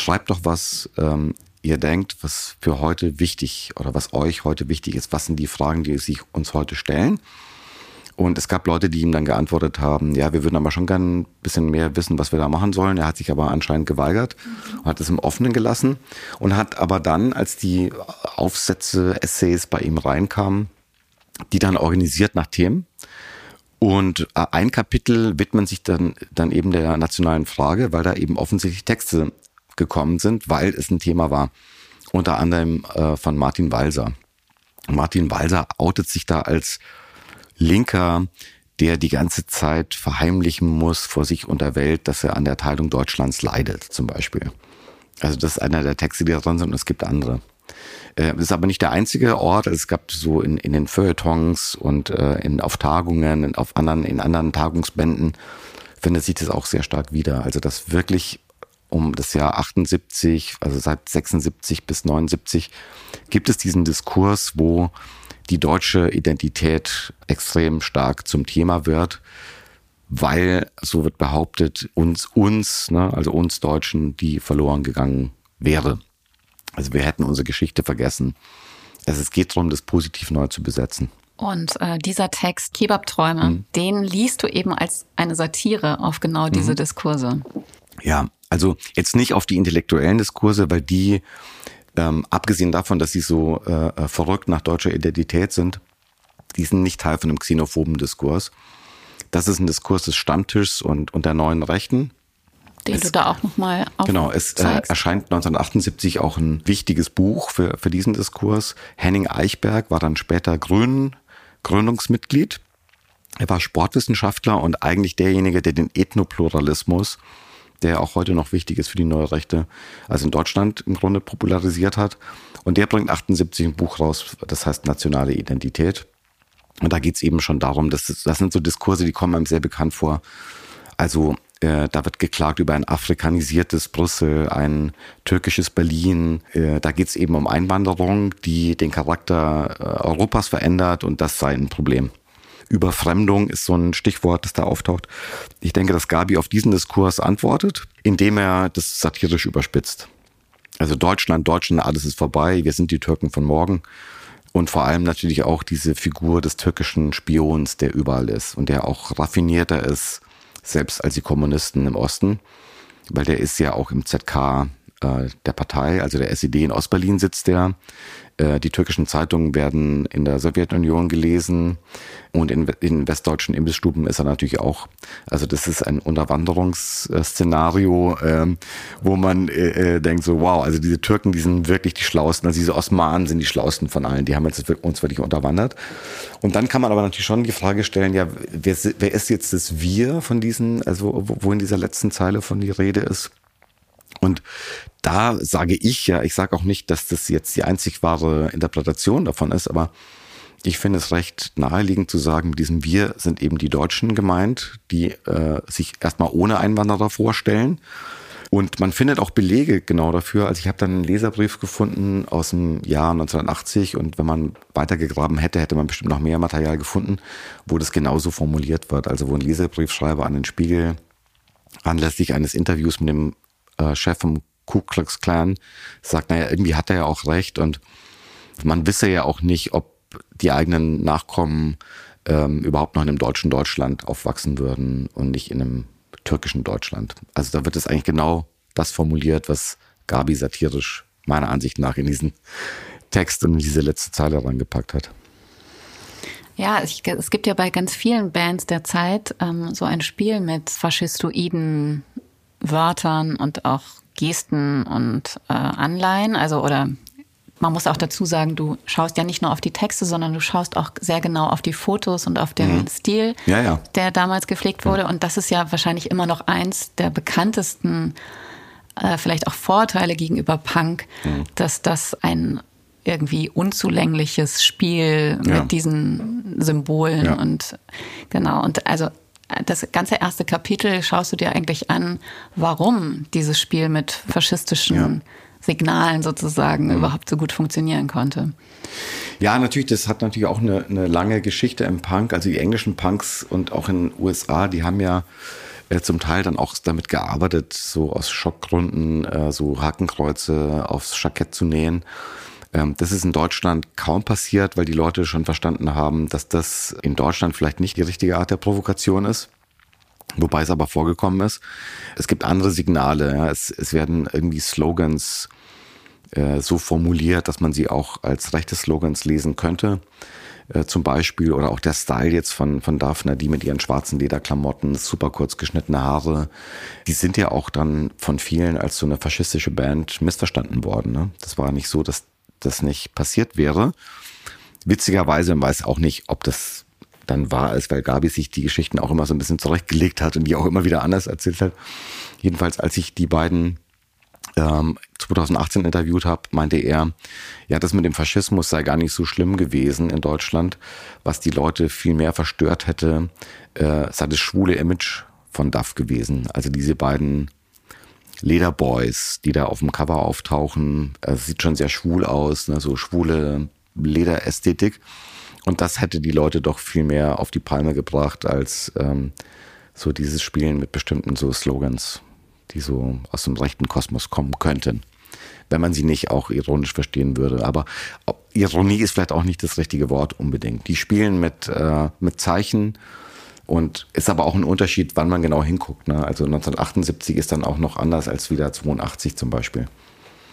S1: schreibt doch was ähm, ihr denkt, was für heute wichtig oder was euch heute wichtig ist. Was sind die Fragen, die sich uns heute stellen? Und es gab Leute, die ihm dann geantwortet haben, ja, wir würden aber schon gern ein bisschen mehr wissen, was wir da machen sollen. Er hat sich aber anscheinend geweigert und hat es im Offenen gelassen und hat aber dann, als die Aufsätze, Essays bei ihm reinkamen, die dann organisiert nach Themen. Und äh, ein Kapitel widmet sich dann, dann eben der nationalen Frage, weil da eben offensichtlich Texte gekommen sind, weil es ein Thema war. Unter anderem äh, von Martin Walser. Martin Walser outet sich da als Linker, der die ganze Zeit verheimlichen muss vor sich und der Welt, dass er an der Teilung Deutschlands leidet, zum Beispiel. Also das ist einer der Texte, die da drin sind und es gibt andere. Äh, das ist aber nicht der einzige Ort. Es gab so in, in den Feuilletons und äh, in, auf Tagungen, in, auf anderen, in anderen Tagungsbänden findet sich das auch sehr stark wieder. Also das wirklich um das Jahr 78, also seit 76 bis 79 gibt es diesen Diskurs, wo die deutsche Identität extrem stark zum Thema wird, weil, so wird behauptet, uns, uns, ne, also uns Deutschen, die verloren gegangen wäre. Also wir hätten unsere Geschichte vergessen. Also es geht darum, das positiv neu zu besetzen.
S2: Und äh, dieser Text, Kebab-Träume, mhm. den liest du eben als eine Satire auf genau diese mhm. Diskurse.
S1: Ja, also jetzt nicht auf die intellektuellen Diskurse, weil die ähm, abgesehen davon, dass sie so äh, äh, verrückt nach deutscher Identität sind, die sind nicht Teil von einem xenophoben Diskurs. Das ist ein Diskurs des Stammtischs und, und der neuen Rechten.
S2: Den es, du da auch nochmal
S1: Genau, es äh, erscheint 1978 auch ein wichtiges Buch für, für diesen Diskurs. Henning Eichberg war dann später Grün, Gründungsmitglied. Er war Sportwissenschaftler und eigentlich derjenige, der den Ethnopluralismus der auch heute noch wichtig ist für die neue Rechte, also in Deutschland im Grunde popularisiert hat. Und der bringt 78 ein Buch raus, das heißt Nationale Identität. Und da geht's eben schon darum, dass das, sind so Diskurse, die kommen einem sehr bekannt vor. Also äh, da wird geklagt über ein afrikanisiertes Brüssel, ein türkisches Berlin. Äh, da geht's eben um Einwanderung, die den Charakter äh, Europas verändert und das sei ein Problem. Überfremdung ist so ein Stichwort, das da auftaucht. Ich denke, dass Gabi auf diesen Diskurs antwortet, indem er das satirisch überspitzt. Also Deutschland, Deutschland, alles ist vorbei, wir sind die Türken von morgen. Und vor allem natürlich auch diese Figur des türkischen Spions, der überall ist und der auch raffinierter ist, selbst als die Kommunisten im Osten, weil der ist ja auch im ZK äh, der Partei, also der SED in Ostberlin sitzt der. Äh, die türkischen Zeitungen werden in der Sowjetunion gelesen und in, in westdeutschen Imbissstuben ist er natürlich auch. Also das ist ein Unterwanderungsszenario, ähm, wo man äh, äh, denkt so, wow, also diese Türken, die sind wirklich die Schlausten, also diese Osmanen sind die Schlausten von allen, die haben jetzt uns wirklich unterwandert. Und dann kann man aber natürlich schon die Frage stellen, ja, wer, wer ist jetzt das Wir von diesen, also wo, wo in dieser letzten Zeile von die Rede ist? Und da sage ich ja, ich sage auch nicht, dass das jetzt die einzig wahre Interpretation davon ist, aber ich finde es recht naheliegend zu sagen, mit diesem Wir sind eben die Deutschen gemeint, die äh, sich erstmal ohne Einwanderer vorstellen Und man findet auch Belege genau dafür. Also ich habe dann einen Leserbrief gefunden aus dem Jahr 1980 und wenn man weitergegraben hätte, hätte man bestimmt noch mehr Material gefunden, wo das genauso formuliert wird. Also wo ein Leserbriefschreiber an den Spiegel anlässlich eines Interviews mit dem äh, Chef vom Ku Klux Klan sagt, naja, irgendwie hat er ja auch recht und man wisse ja auch nicht, ob die eigenen Nachkommen ähm, überhaupt noch in einem deutschen Deutschland aufwachsen würden und nicht in einem türkischen Deutschland. Also da wird es eigentlich genau das formuliert, was Gabi satirisch meiner Ansicht nach in diesen Text und diese letzte Zeile rangepackt hat.
S2: Ja, es gibt ja bei ganz vielen Bands der Zeit ähm, so ein Spiel mit faschistoiden Wörtern und auch Gesten und äh, Anleihen. Also oder man muss auch dazu sagen, du schaust ja nicht nur auf die Texte, sondern du schaust auch sehr genau auf die Fotos und auf den mhm. Stil,
S1: ja, ja.
S2: der damals gepflegt wurde. Und das ist ja wahrscheinlich immer noch eins der bekanntesten, äh, vielleicht auch Vorteile gegenüber Punk, mhm. dass das ein irgendwie unzulängliches Spiel ja. mit diesen Symbolen und genau. Und also das ganze erste Kapitel schaust du dir eigentlich an, warum dieses Spiel mit faschistischen Signalen sozusagen mhm. überhaupt so gut funktionieren konnte.
S1: Ja, natürlich, das hat natürlich auch eine, eine lange Geschichte im Punk. Also die englischen Punks und auch in den USA, die haben ja äh, zum Teil dann auch damit gearbeitet, so aus Schockgründen äh, so Hakenkreuze aufs Jackett zu nähen. Ähm, das ist in Deutschland kaum passiert, weil die Leute schon verstanden haben, dass das in Deutschland vielleicht nicht die richtige Art der Provokation ist wobei es aber vorgekommen ist. Es gibt andere Signale. Ja. Es, es werden irgendwie Slogans äh, so formuliert, dass man sie auch als rechte Slogans lesen könnte. Äh, zum Beispiel, oder auch der Style jetzt von, von Daphne, die mit ihren schwarzen Lederklamotten, super kurz geschnittene Haare, die sind ja auch dann von vielen als so eine faschistische Band missverstanden worden. Ne? Das war nicht so, dass das nicht passiert wäre. Witzigerweise, man weiß auch nicht, ob das dann war, als weil Gabi sich die Geschichten auch immer so ein bisschen zurechtgelegt hat und die auch immer wieder anders erzählt hat. Jedenfalls, als ich die beiden ähm, 2018 interviewt habe, meinte er, ja, das mit dem Faschismus sei gar nicht so schlimm gewesen in Deutschland. Was die Leute viel mehr verstört hätte, äh, sei das schwule Image von DAF gewesen. Also diese beiden Lederboys, die da auf dem Cover auftauchen, äh, sieht schon sehr schwul aus, ne? so schwule Lederästhetik. Und das hätte die Leute doch viel mehr auf die Palme gebracht als ähm, so dieses Spielen mit bestimmten so Slogans, die so aus dem rechten Kosmos kommen könnten. Wenn man sie nicht auch ironisch verstehen würde. Aber Ironie ist vielleicht auch nicht das richtige Wort unbedingt. Die spielen mit, äh, mit Zeichen und ist aber auch ein Unterschied, wann man genau hinguckt. Ne? Also 1978 ist dann auch noch anders als wieder 82 zum Beispiel.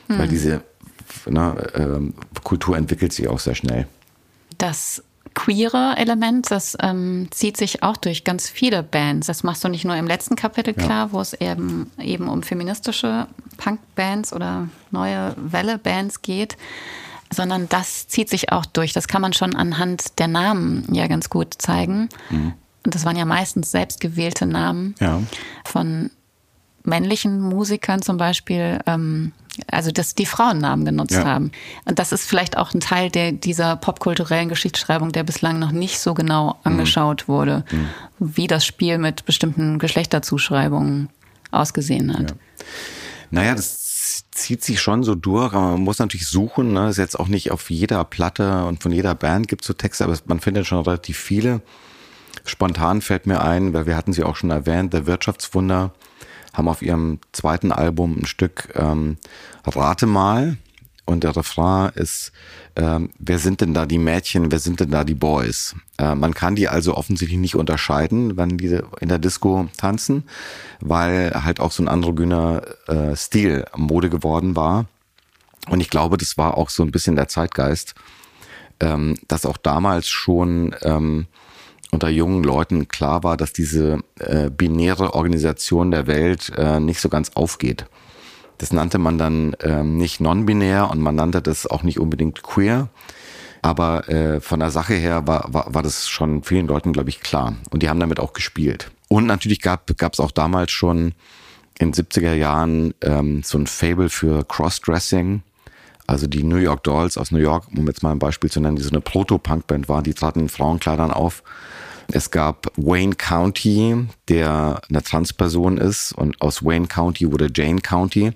S1: Hm. Weil diese ne, äh, Kultur entwickelt sich auch sehr schnell.
S2: Das queere Element, das ähm, zieht sich auch durch ganz viele Bands. Das machst du nicht nur im letzten Kapitel klar, ja. wo es eben, eben um feministische Punk-Bands oder neue Welle-Bands geht, sondern das zieht sich auch durch. Das kann man schon anhand der Namen ja ganz gut zeigen. Mhm. Und das waren ja meistens selbstgewählte Namen ja. von männlichen Musikern zum Beispiel. Ähm, also dass die Frauennamen genutzt ja. haben. Und das ist vielleicht auch ein Teil der, dieser popkulturellen Geschichtsschreibung, der bislang noch nicht so genau mhm. angeschaut mhm. wurde, mhm. wie das Spiel mit bestimmten Geschlechterzuschreibungen ausgesehen hat. Ja.
S1: Naja, das zieht sich schon so durch, aber man muss natürlich suchen. Ne? Das ist jetzt auch nicht auf jeder Platte und von jeder Band gibt es so Texte, aber man findet schon relativ viele. Spontan fällt mir ein, weil wir hatten sie auch schon erwähnt, der Wirtschaftswunder haben auf ihrem zweiten Album ein Stück ähm, Rate mal. Und der Refrain ist, ähm, wer sind denn da die Mädchen, wer sind denn da die Boys? Äh, man kann die also offensichtlich nicht unterscheiden, wenn die in der Disco tanzen, weil halt auch so ein androgyner äh, Stil Mode geworden war. Und ich glaube, das war auch so ein bisschen der Zeitgeist, ähm, dass auch damals schon ähm, unter jungen Leuten klar war, dass diese äh, binäre Organisation der Welt äh, nicht so ganz aufgeht. Das nannte man dann ähm, nicht non-binär und man nannte das auch nicht unbedingt queer. Aber äh, von der Sache her war, war, war das schon vielen Leuten, glaube ich, klar. Und die haben damit auch gespielt. Und natürlich gab es auch damals schon in 70er Jahren ähm, so ein Fable für Crossdressing. Also die New York Dolls aus New York, um jetzt mal ein Beispiel zu nennen, die so eine Proto-Punk-Band war, die traten in Frauenkleidern auf Es gab Wayne County, der eine Transperson ist und aus Wayne County wurde Jane County.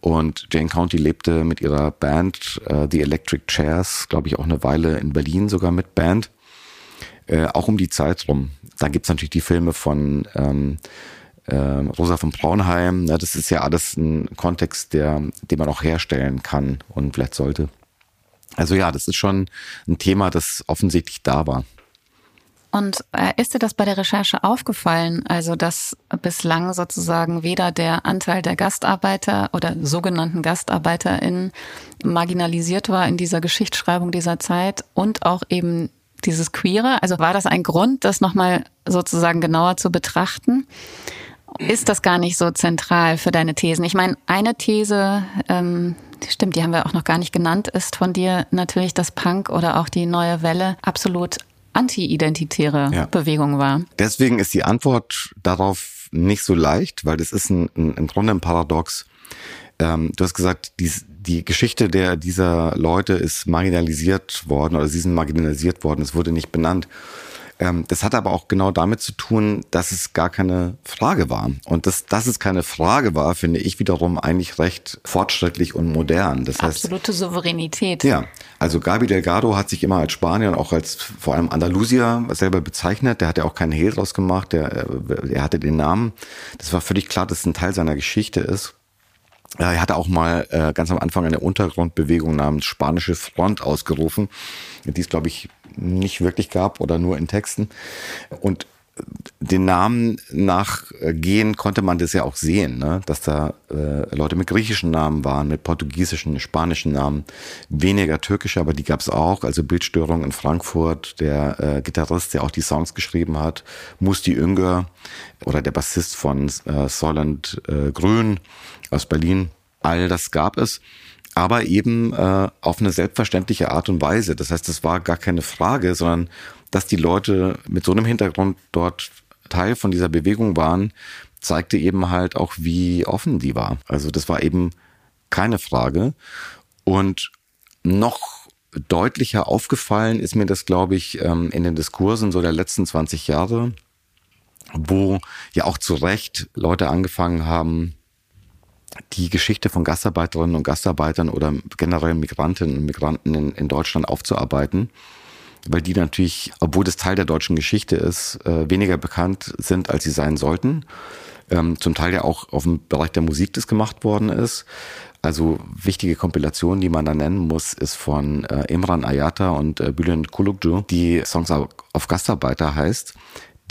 S1: Und Jane County lebte mit ihrer Band äh, The Electric Chairs, glaube ich, auch eine Weile in Berlin sogar mit Band. Äh, auch um die Zeit rum. Da gibt's natürlich die Filme von ähm, äh, Rosa von Braunheim. Ne, das ist ja alles ein Kontext, der, den man auch herstellen kann und vielleicht sollte. Also ja, das ist schon ein Thema, das offensichtlich da war.
S2: Und äh, ist dir das bei der Recherche aufgefallen? Also, dass bislang sozusagen weder der Anteil der Gastarbeiter oder sogenannten GastarbeiterInnen marginalisiert war in dieser Geschichtsschreibung dieser Zeit und auch eben dieses Queere? Also war das ein Grund, das nochmal sozusagen genauer zu betrachten? Ist das gar nicht so zentral für deine Thesen? Ich meine, eine These, ähm, stimmt, die haben wir auch noch gar nicht genannt, ist von dir natürlich, dass Punk oder auch die neue Welle absolut anti-identitäre ja. Bewegung war.
S1: Deswegen ist die Antwort darauf nicht so leicht, weil das ist ein, ein, im Grunde ein Paradox. Ähm, du hast gesagt, die, die Geschichte der, dieser Leute ist marginalisiert worden oder sie sind marginalisiert worden, es wurde nicht benannt. Ähm, das hat aber auch genau damit zu tun, dass es gar keine Frage war. Und das, dass es keine Frage war, finde ich wiederum eigentlich recht fortschrittlich und modern. Das
S2: heißt, Absolute Souveränität.
S1: Ja, also Gabi Delgado hat sich immer als Spanier und auch als vor allem Andalusier selber bezeichnet. Der hat ja auch keinen Hehl draus gemacht. Der, äh, er hatte den Namen. Das war völlig klar, dass es ein Teil seiner Geschichte ist. Er hatte auch mal äh, ganz am Anfang eine Untergrundbewegung namens Spanische Front ausgerufen, die es, glaube ich, nicht wirklich gab oder nur in Texten. Und den Namen nachgehen konnte man das ja auch sehen, ne? dass da äh, Leute mit griechischen Namen waren, mit portugiesischen, spanischen Namen, weniger türkische, aber die gab es auch. Also Bildstörung in Frankfurt, der äh, Gitarrist, der auch die Songs geschrieben hat, Musti Ünger oder der Bassist von äh, Soland äh, Grün aus Berlin. All das gab es aber eben äh, auf eine selbstverständliche Art und Weise. Das heißt, das war gar keine Frage, sondern dass die Leute mit so einem Hintergrund dort Teil von dieser Bewegung waren, zeigte eben halt auch, wie offen die war. Also das war eben keine Frage. Und noch deutlicher aufgefallen ist mir das, glaube ich, ähm, in den Diskursen so der letzten 20 Jahre, wo ja auch zu Recht Leute angefangen haben, die Geschichte von Gastarbeiterinnen und Gastarbeitern oder generell Migrantinnen und Migranten in, in Deutschland aufzuarbeiten, weil die natürlich, obwohl das Teil der deutschen Geschichte ist, äh, weniger bekannt sind, als sie sein sollten. Ähm, zum Teil ja auch auf dem Bereich der Musik das gemacht worden ist. Also wichtige Kompilation, die man da nennen muss, ist von äh, Imran Ayata und äh, Bülent Kulukcu, die Songs auf Gastarbeiter heißt,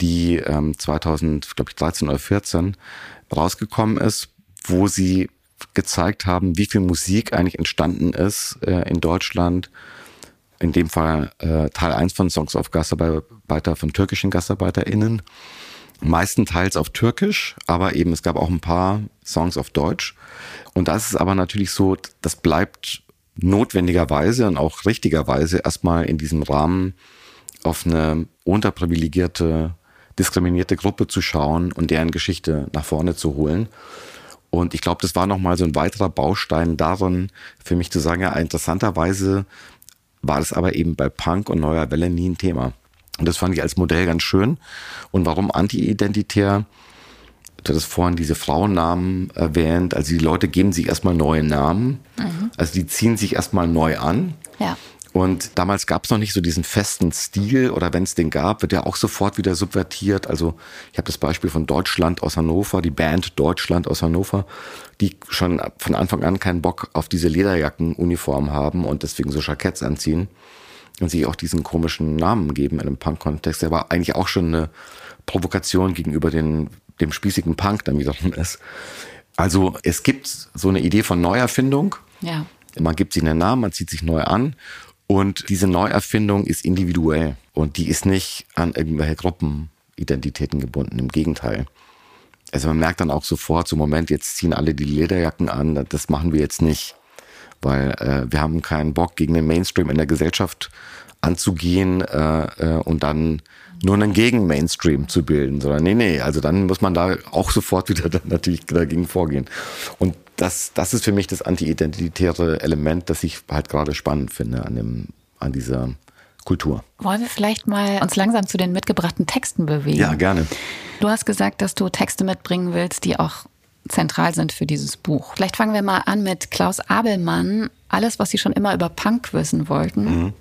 S1: die ähm, 2013 oder 14 rausgekommen ist wo sie gezeigt haben, wie viel Musik eigentlich entstanden ist äh, in Deutschland. In dem Fall äh, Teil 1 von Songs of Gastarbeiter von türkischen GastarbeiterInnen. Meistenteils auf Türkisch, aber eben es gab auch ein paar Songs auf Deutsch. Und das ist aber natürlich so, das bleibt notwendigerweise und auch richtigerweise erstmal in diesem Rahmen auf eine unterprivilegierte, diskriminierte Gruppe zu schauen und deren Geschichte nach vorne zu holen. Und ich glaube, das war nochmal so ein weiterer Baustein darin, für mich zu sagen, ja, interessanterweise war das aber eben bei Punk und Neuer Welle nie ein Thema. Und das fand ich als Modell ganz schön. Und warum anti-identitär? Du hattest vorhin diese Frauennamen erwähnt. Also die Leute geben sich erstmal neue Namen. Mhm. Also die ziehen sich erstmal neu an.
S2: Ja.
S1: Und damals gab es noch nicht so diesen festen Stil oder wenn es den gab, wird er auch sofort wieder subvertiert. Also ich habe das Beispiel von Deutschland aus Hannover, die Band Deutschland aus Hannover, die schon von Anfang an keinen Bock auf diese Lederjackenuniform haben und deswegen so Jacketts anziehen und sich auch diesen komischen Namen geben in einem Punk-Kontext. Der war eigentlich auch schon eine Provokation gegenüber den, dem spießigen Punk dann wiederum ist. Also es gibt so eine Idee von Neuerfindung.
S2: Ja.
S1: Man gibt sich einen Namen, man zieht sich neu an und diese Neuerfindung ist individuell und die ist nicht an irgendwelche Gruppenidentitäten gebunden. Im Gegenteil. Also man merkt dann auch sofort, so Moment, jetzt ziehen alle die Lederjacken an, das machen wir jetzt nicht. Weil äh, wir haben keinen Bock, gegen den Mainstream in der Gesellschaft anzugehen äh, äh, und dann nur einen Gegen-Mainstream zu bilden, sondern nee, nee, also dann muss man da auch sofort wieder dann natürlich dagegen vorgehen. Und das, das ist für mich das anti-identitäre Element, das ich halt gerade spannend finde an, dem, an dieser Kultur.
S2: Wollen wir vielleicht mal uns langsam zu den mitgebrachten Texten bewegen?
S1: Ja, gerne.
S2: Du hast gesagt, dass du Texte mitbringen willst, die auch zentral sind für dieses Buch. Vielleicht fangen wir mal an mit Klaus Abelmann. Alles, was Sie schon immer über Punk wissen wollten. Mhm.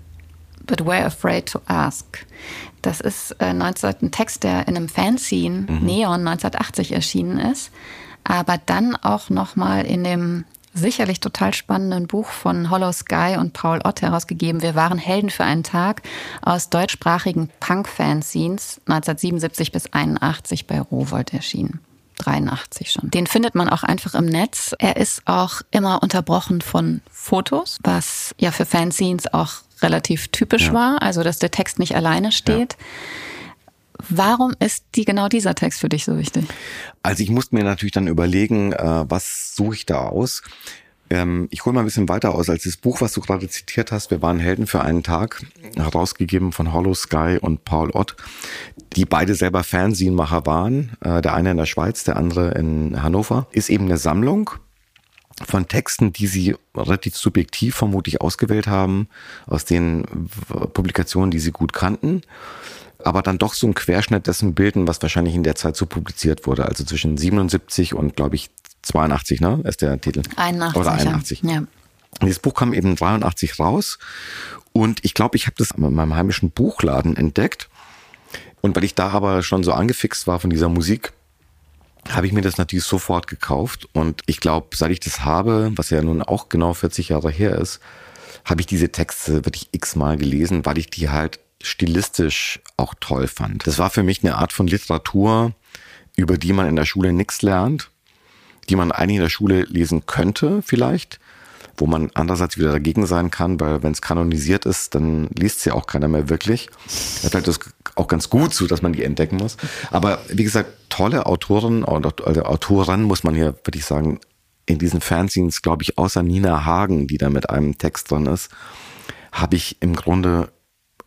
S2: But we're afraid to ask. Das ist äh, 19, ein Text, der in einem Fanzine mhm. Neon 1980 erschienen ist, aber dann auch nochmal in dem sicherlich total spannenden Buch von Hollow Sky und Paul Ott herausgegeben. Wir waren Helden für einen Tag aus deutschsprachigen Punk-Fanzines 1977 bis 81 bei Rowold erschienen. 83 schon. Den findet man auch einfach im Netz. Er ist auch immer unterbrochen von Fotos, was ja für Fanzines auch relativ typisch ja. war, also dass der Text nicht alleine steht. Ja. Warum ist die genau dieser Text für dich so wichtig?
S1: Also ich musste mir natürlich dann überlegen, äh, was suche ich da aus? Ähm, ich hole mal ein bisschen weiter aus als das Buch, was du gerade zitiert hast. Wir waren Helden für einen Tag, herausgegeben von Hollow Sky und Paul Ott, die beide selber Fernsehenmacher waren. Äh, der eine in der Schweiz, der andere in Hannover. Ist eben eine Sammlung von Texten, die sie relativ subjektiv vermutlich ausgewählt haben, aus den Publikationen, die sie gut kannten aber dann doch so ein Querschnitt dessen bilden, was wahrscheinlich in der Zeit so publiziert wurde. Also zwischen 77 und, glaube ich, 82, ne, ist der Titel.
S2: 81.
S1: Oder 81. Ja. Dieses Buch kam eben 83 raus und ich glaube, ich habe das in meinem heimischen Buchladen entdeckt. Und weil ich da aber schon so angefixt war von dieser Musik, habe ich mir das natürlich sofort gekauft. Und ich glaube, seit ich das habe, was ja nun auch genau 40 Jahre her ist, habe ich diese Texte wirklich x-mal gelesen, weil ich die halt stilistisch auch toll fand. Das war für mich eine Art von Literatur, über die man in der Schule nichts lernt, die man eigentlich in der Schule lesen könnte vielleicht, wo man andererseits wieder dagegen sein kann, weil wenn es kanonisiert ist, dann liest sie ja auch keiner mehr wirklich. Vielleicht ist auch ganz gut so, dass man die entdecken muss. Aber wie gesagt, tolle Autoren und also Autoren muss man hier, würde ich sagen, in diesen Fanzines, glaube ich, außer Nina Hagen, die da mit einem Text drin ist, habe ich im Grunde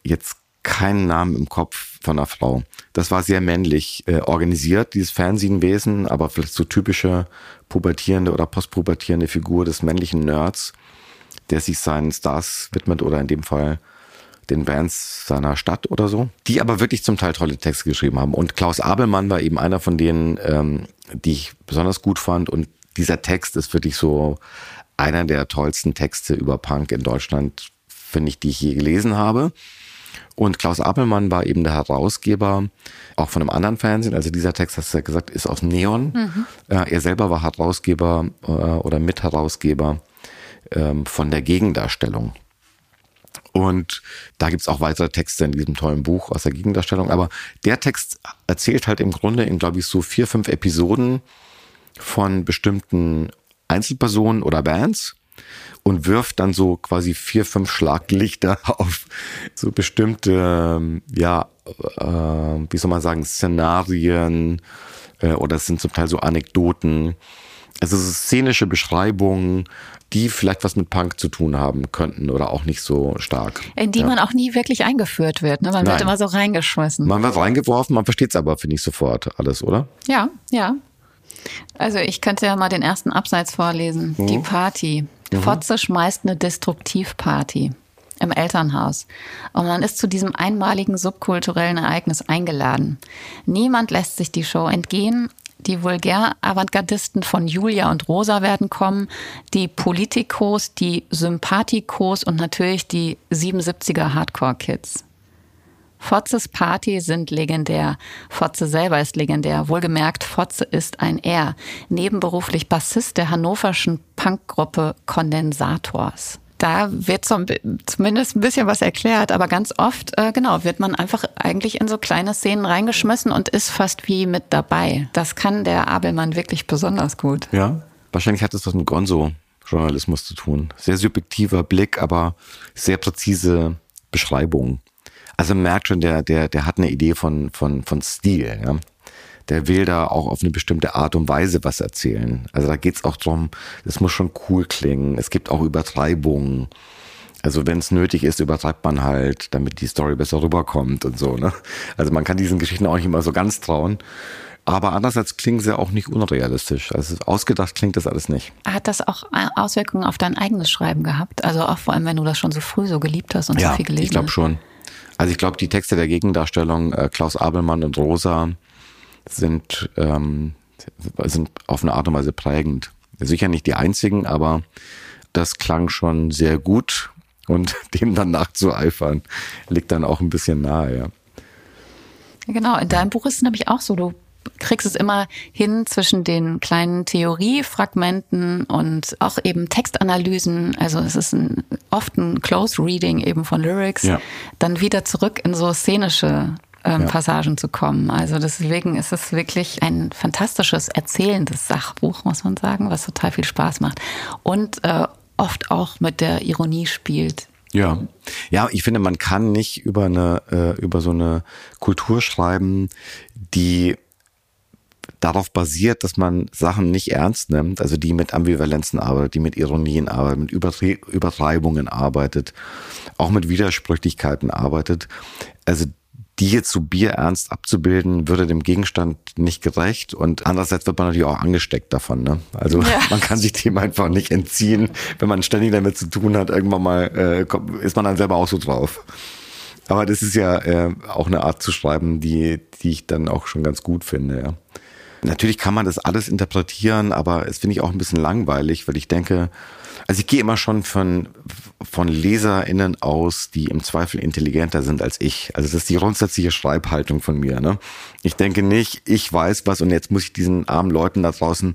S1: jetzt keinen Namen im Kopf von einer Frau. Das war sehr männlich äh, organisiert, dieses Fernsehenwesen, aber vielleicht so typische pubertierende oder postpubertierende Figur des männlichen Nerds, der sich seinen Stars widmet oder in dem Fall den Bands seiner Stadt oder so, die aber wirklich zum Teil tolle Texte geschrieben haben. Und Klaus Abelmann war eben einer von denen, ähm, die ich besonders gut fand. Und dieser Text ist wirklich so einer der tollsten Texte über Punk in Deutschland, finde ich, die ich je gelesen habe. Und Klaus Appelmann war eben der Herausgeber auch von einem anderen Fernsehen. Also dieser Text, hast du ja gesagt, ist aus Neon. Mhm. Äh, er selber war Herausgeber äh, oder Mitherausgeber ähm, von der Gegendarstellung. Und da gibt's auch weitere Texte in diesem tollen Buch aus der Gegendarstellung. Aber der Text erzählt halt im Grunde in, glaube ich, so vier, fünf Episoden von bestimmten Einzelpersonen oder Bands und wirft dann so quasi vier, fünf Schlaglichter auf so bestimmte, ähm, ja, äh, wie soll man sagen, Szenarien äh, oder es sind zum Teil so Anekdoten. Also so szenische Beschreibungen, die vielleicht was mit Punk zu tun haben könnten oder auch nicht so stark.
S2: In die ja. man auch nie wirklich eingeführt wird. Ne? Man Nein. wird immer so reingeschmissen.
S1: Man wird reingeworfen, man versteht es aber, finde ich, sofort alles, oder?
S2: Ja, ja. Also ich könnte ja mal den ersten Abseits vorlesen. Mhm. Die Party. Mhm. Fotze schmeißt eine Destruktivparty im Elternhaus. Und man ist zu diesem einmaligen subkulturellen Ereignis eingeladen. Niemand lässt sich die Show entgehen. Die Vulgär-Avantgardisten von Julia und Rosa werden kommen, die Politikos, die Sympathikos und natürlich die 77er Hardcore-Kids. Fotzes Party sind legendär. Fotze selber ist legendär. Wohlgemerkt, Fotze ist ein R. Nebenberuflich Bassist der hannoverschen Punkgruppe Kondensators. Da wird so zumindest ein bisschen was erklärt, aber ganz oft, äh, genau, wird man einfach eigentlich in so kleine Szenen reingeschmissen und ist fast wie mit dabei. Das kann der Abelmann wirklich besonders gut.
S1: Ja, wahrscheinlich hat es was mit Gonzo-Journalismus zu tun. Sehr subjektiver Blick, aber sehr präzise Beschreibungen. Also man merkt schon, der, der, der hat eine Idee von, von, von Stil. Ja? Der will da auch auf eine bestimmte Art und Weise was erzählen. Also da geht's auch drum, es muss schon cool klingen. Es gibt auch Übertreibungen. Also wenn es nötig ist, übertreibt man halt, damit die Story besser rüberkommt und so. Ne? Also man kann diesen Geschichten auch nicht immer so ganz trauen. Aber andererseits klingen sie auch nicht unrealistisch. Also ausgedacht klingt das alles nicht.
S2: Hat das auch Auswirkungen auf dein eigenes Schreiben gehabt? Also auch vor allem, wenn du das schon so früh so geliebt hast und
S1: ja,
S2: so viel gelesen hast?
S1: ich glaube schon. Also ich glaube, die Texte der Gegendarstellung äh, Klaus Abelmann und Rosa sind, ähm, sind auf eine Art und Weise prägend. Sicher nicht die einzigen, aber das klang schon sehr gut und dem dann nachzueifern liegt dann auch ein bisschen nahe, ja.
S2: Genau, in deinem Buch ist es nämlich auch so, du kriegst es immer hin zwischen den kleinen Theoriefragmenten und auch eben Textanalysen. Also es ist ein, oft ein Close Reading eben von Lyrics, ja. dann wieder zurück in so szenische ähm, ja. Passagen zu kommen. Also deswegen ist es wirklich ein fantastisches erzählendes Sachbuch, muss man sagen, was total viel Spaß macht und äh, oft auch mit der Ironie spielt.
S1: Ja, ja, ich finde, man kann nicht über eine äh, über so eine Kultur schreiben, die darauf basiert, dass man Sachen nicht ernst nimmt, also die mit Ambivalenzen arbeitet, die mit Ironien arbeitet, mit Übertreibungen arbeitet, auch mit Widersprüchlichkeiten arbeitet. Also die jetzt so bierernst abzubilden, würde dem Gegenstand nicht gerecht und andererseits wird man natürlich auch angesteckt davon. Ne? Also ja. man kann sich dem einfach nicht entziehen. Wenn man ständig damit zu tun hat, irgendwann mal äh, ist man dann selber auch so drauf. Aber das ist ja äh, auch eine Art zu schreiben, die, die ich dann auch schon ganz gut finde. Ja. Natürlich kann man das alles interpretieren, aber es finde ich auch ein bisschen langweilig, weil ich denke, also ich gehe immer schon von, von LeserInnen aus, die im Zweifel intelligenter sind als ich. Also das ist die grundsätzliche Schreibhaltung von mir. Ne? Ich denke nicht, ich weiß was und jetzt muss ich diesen armen Leuten da draußen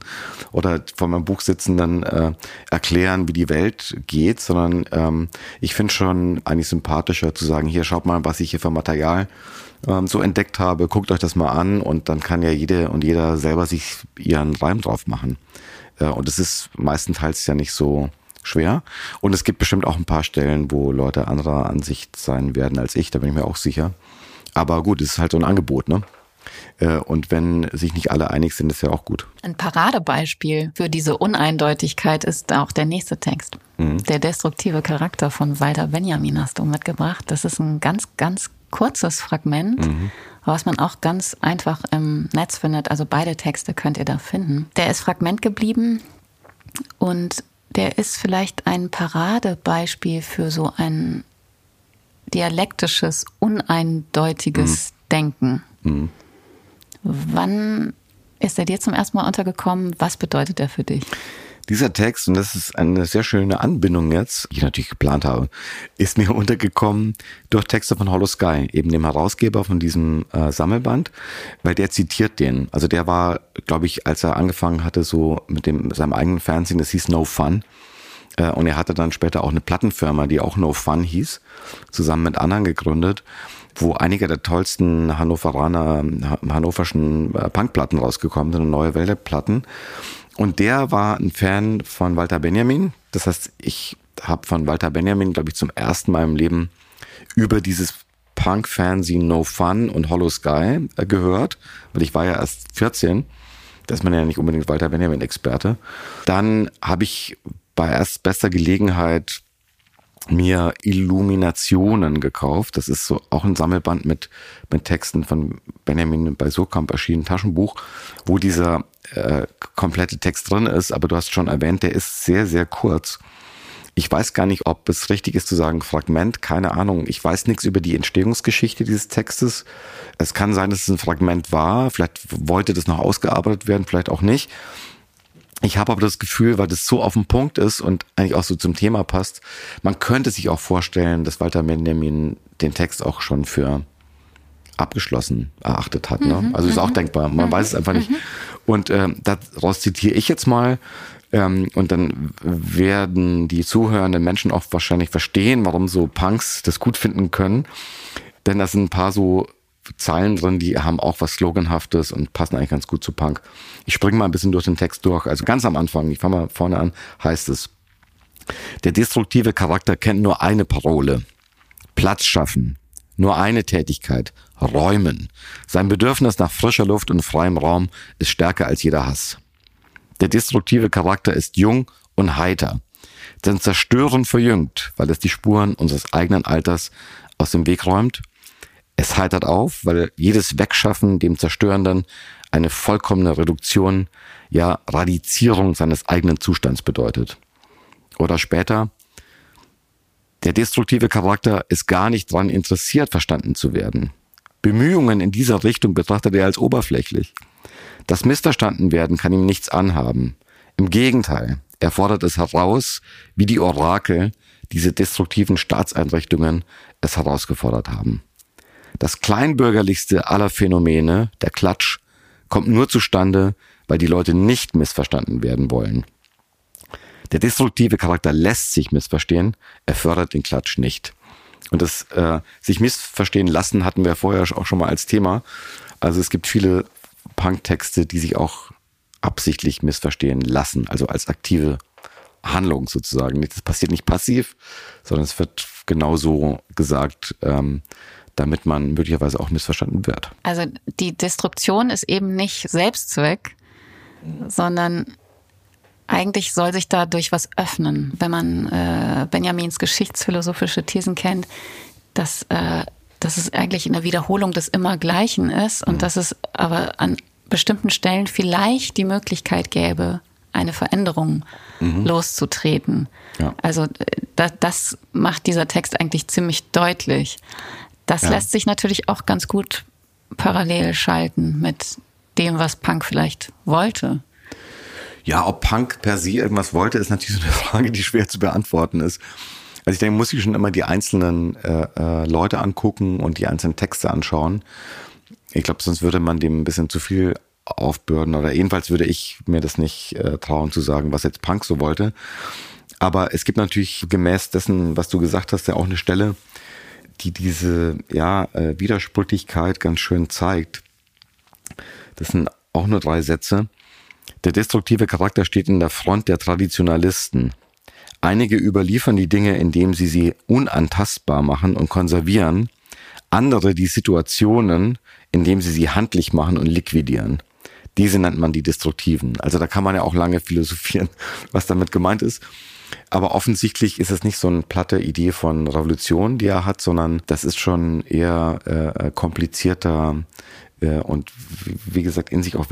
S1: oder vor meinem Buch sitzen dann äh, erklären, wie die Welt geht, sondern ähm, ich finde schon eigentlich sympathischer zu sagen, hier schaut mal, was ich hier für Material ähm, so entdeckt habe, guckt euch das mal an und dann kann ja jede und jeder selber sich ihren Reim drauf machen. Äh, und es ist meistenteils ja nicht so schwer. Und es gibt bestimmt auch ein paar Stellen, wo Leute anderer Ansicht sein werden als ich, da bin ich mir auch sicher. Aber gut, es ist halt so ein Angebot, ne? Äh, und wenn sich nicht alle einig sind, ist ja auch gut.
S2: Ein Paradebeispiel für diese Uneindeutigkeit ist auch der nächste Text. Mhm. Der destruktive Charakter von Walter Benjamin hast du mitgebracht. Das ist ein ganz, ganz kurzes Fragment, mhm. was man auch ganz einfach im Netz findet. Also beide Texte könnt ihr da finden. Der ist Fragment geblieben und der ist vielleicht ein Paradebeispiel für so ein dialektisches, uneindeutiges mhm. Denken. Mhm. Wann ist er dir zum ersten Mal untergekommen? Was bedeutet er für dich?
S1: Dieser Text, und das ist eine sehr schöne Anbindung jetzt, die ich natürlich geplant habe, ist mir untergekommen durch Texte von Hollow Sky, eben dem Herausgeber von diesem äh, Sammelband, weil der zitiert den. Also der war, glaube ich, als er angefangen hatte, so mit dem mit seinem eigenen Fernsehen, das hieß No Fun. Äh, und er hatte dann später auch eine Plattenfirma, die auch No Fun hieß, zusammen mit anderen gegründet wo einige der tollsten Hannoveraner, hannoverschen äh, Punkplatten rausgekommen sind, neue Welle-Platten. Und der war ein Fan von Walter Benjamin. Das heißt, ich habe von Walter Benjamin, glaube ich, zum ersten Mal im Leben über dieses Punk-Fernsehen No Fun und Hollow Sky äh, gehört, weil ich war ja erst 14. Da ist man ja nicht unbedingt Walter Benjamin-Experte. Dann habe ich bei erst bester Gelegenheit mir Illuminationen gekauft. Das ist so auch ein Sammelband mit, mit Texten von Benjamin bei Surkamp erschienen, Taschenbuch, wo dieser äh, komplette Text drin ist. Aber du hast schon erwähnt, der ist sehr, sehr kurz. Ich weiß gar nicht, ob es richtig ist zu sagen Fragment, keine Ahnung. Ich weiß nichts über die Entstehungsgeschichte dieses Textes. Es kann sein, dass es ein Fragment war. Vielleicht wollte das noch ausgearbeitet werden, vielleicht auch nicht. Ich habe aber das Gefühl, weil das so auf dem Punkt ist und eigentlich auch so zum Thema passt, man könnte sich auch vorstellen, dass Walter Benjamin den Text auch schon für abgeschlossen erachtet hat. Ne? Mhm, also ist auch mhm. denkbar. Man mhm, weiß es einfach nicht. Und ähm, daraus zitiere ich jetzt mal. Ähm, und dann werden die zuhörenden Menschen auch wahrscheinlich verstehen, warum so Punks das gut finden können. Denn da sind ein paar so Zeilen drin, die haben auch was Sloganhaftes und passen eigentlich ganz gut zu Punk. Ich springe mal ein bisschen durch den Text durch. Also ganz am Anfang, ich fange mal vorne an, heißt es, der destruktive Charakter kennt nur eine Parole. Platz schaffen. Nur eine Tätigkeit. Räumen. Sein Bedürfnis nach frischer Luft und freiem Raum ist stärker als jeder Hass. Der destruktive Charakter ist jung und heiter. Denn Zerstören verjüngt, weil es die Spuren unseres eigenen Alters aus dem Weg räumt es heitert auf, weil jedes Wegschaffen dem Zerstörenden eine vollkommene Reduktion, ja Radizierung seines eigenen Zustands bedeutet. Oder später, Der destruktive Charakter ist gar nicht daran interessiert, verstanden zu werden. Bemühungen in dieser Richtung betrachtet er als oberflächlich. Das Missverstandenwerden kann ihm nichts anhaben. Im Gegenteil, er fordert es heraus, wie die Orakel, diese destruktiven Staatseinrichtungen, es herausgefordert haben. Das kleinbürgerlichste aller Phänomene, der Klatsch, kommt nur zustande, weil die Leute nicht missverstanden werden wollen. Der destruktive Charakter lässt sich missverstehen, er fördert den Klatsch nicht. Und das äh, sich missverstehen lassen hatten wir vorher auch schon mal als Thema. Also es gibt viele Punk-Texte, die sich auch absichtlich missverstehen lassen, also als aktive Handlung sozusagen. Das passiert nicht passiv, sondern es wird genauso gesagt, ähm, damit man möglicherweise auch missverstanden wird.
S2: Also die Destruktion ist eben nicht Selbstzweck, sondern eigentlich soll sich dadurch was öffnen. Wenn man äh, Benjamins geschichtsphilosophische Thesen kennt, dass, äh, dass es eigentlich eine Wiederholung des Immergleichen ist und mhm. dass es aber an bestimmten Stellen vielleicht die Möglichkeit gäbe, eine Veränderung mhm. loszutreten. Ja. Also das, das macht dieser Text eigentlich ziemlich deutlich. Das ja. lässt sich natürlich auch ganz gut parallel schalten mit dem, was Punk vielleicht wollte.
S1: Ja, ob Punk per se irgendwas wollte, ist natürlich so eine Frage, die schwer zu beantworten ist. Also ich denke, muss ich schon immer die einzelnen äh, äh, Leute angucken und die einzelnen Texte anschauen. Ich glaube, sonst würde man dem ein bisschen zu viel aufbürden oder jedenfalls würde ich mir das nicht äh, trauen zu sagen, was jetzt Punk so wollte. Aber es gibt natürlich gemäß dessen, was du gesagt hast, ja auch eine Stelle, die diese ja, äh, Widersprüchlichkeit ganz schön zeigt. Das sind auch nur drei Sätze. Der destruktive Charakter steht in der Front der Traditionalisten. Einige überliefern die Dinge, indem sie sie unantastbar machen und konservieren, andere die Situationen, indem sie sie handlich machen und liquidieren. Diese nennt man die Destruktiven. Also da kann man ja auch lange philosophieren, was damit gemeint ist. Aber offensichtlich ist es nicht so eine platte Idee von Revolution, die er hat, sondern das ist schon eher äh, komplizierter äh, und wie gesagt in sich auch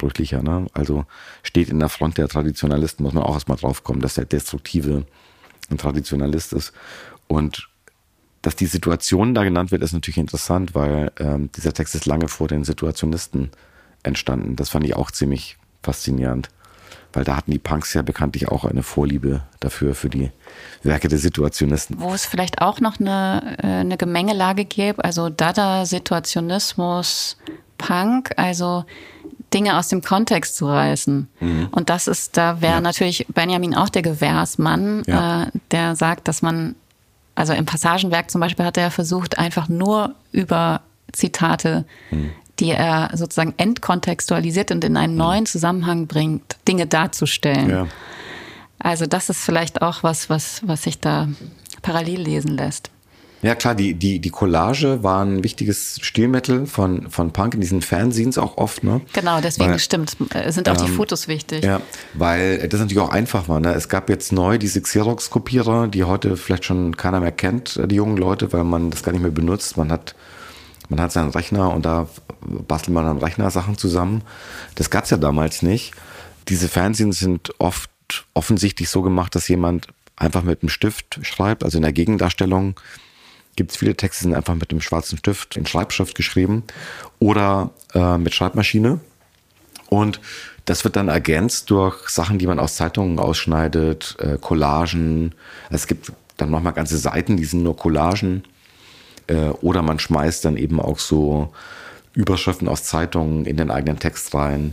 S1: widersprüchlicher. Ne? Also steht in der Front der Traditionalisten, muss man auch erstmal drauf kommen, dass der Destruktive ein Traditionalist ist. Und dass die Situation da genannt wird, ist natürlich interessant, weil ähm, dieser Text ist lange vor den Situationisten entstanden. Das fand ich auch ziemlich faszinierend weil da hatten die Punks ja bekanntlich auch eine Vorliebe dafür, für die Werke der Situationisten.
S2: Wo es vielleicht auch noch eine, äh, eine Gemengelage gäbe, also Dada, Situationismus, Punk, also Dinge aus dem Kontext zu reißen. Mhm. Und das ist, da wäre ja. natürlich Benjamin auch der Gewährsmann, ja. äh, der sagt, dass man, also im Passagenwerk zum Beispiel hat er versucht, einfach nur über Zitate mhm die er sozusagen entkontextualisiert und in einen mhm. neuen Zusammenhang bringt, Dinge darzustellen. Ja. Also das ist vielleicht auch was, was, was sich da parallel lesen lässt.
S1: Ja klar, die, die, die Collage war ein wichtiges Stilmittel von, von Punk in diesen Fanzines auch oft. Ne?
S2: Genau, deswegen weil, stimmt, sind auch ähm, die Fotos wichtig.
S1: Ja, weil das natürlich auch einfach war. Ne? Es gab jetzt neu diese Xerox-Kopierer, die heute vielleicht schon keiner mehr kennt, die jungen Leute, weil man das gar nicht mehr benutzt. Man hat man hat seinen Rechner und da bastelt man dann Rechnersachen zusammen. Das gab's ja damals nicht. Diese Fernsehen sind oft offensichtlich so gemacht, dass jemand einfach mit einem Stift schreibt. Also in der Gegendarstellung gibt es viele Texte, sind einfach mit einem schwarzen Stift in Schreibschrift geschrieben oder äh, mit Schreibmaschine. Und das wird dann ergänzt durch Sachen, die man aus Zeitungen ausschneidet, äh, Collagen. Es gibt dann nochmal ganze Seiten, die sind nur Collagen. Äh, oder man schmeißt dann eben auch so Überschriften aus Zeitungen in den eigenen Text rein.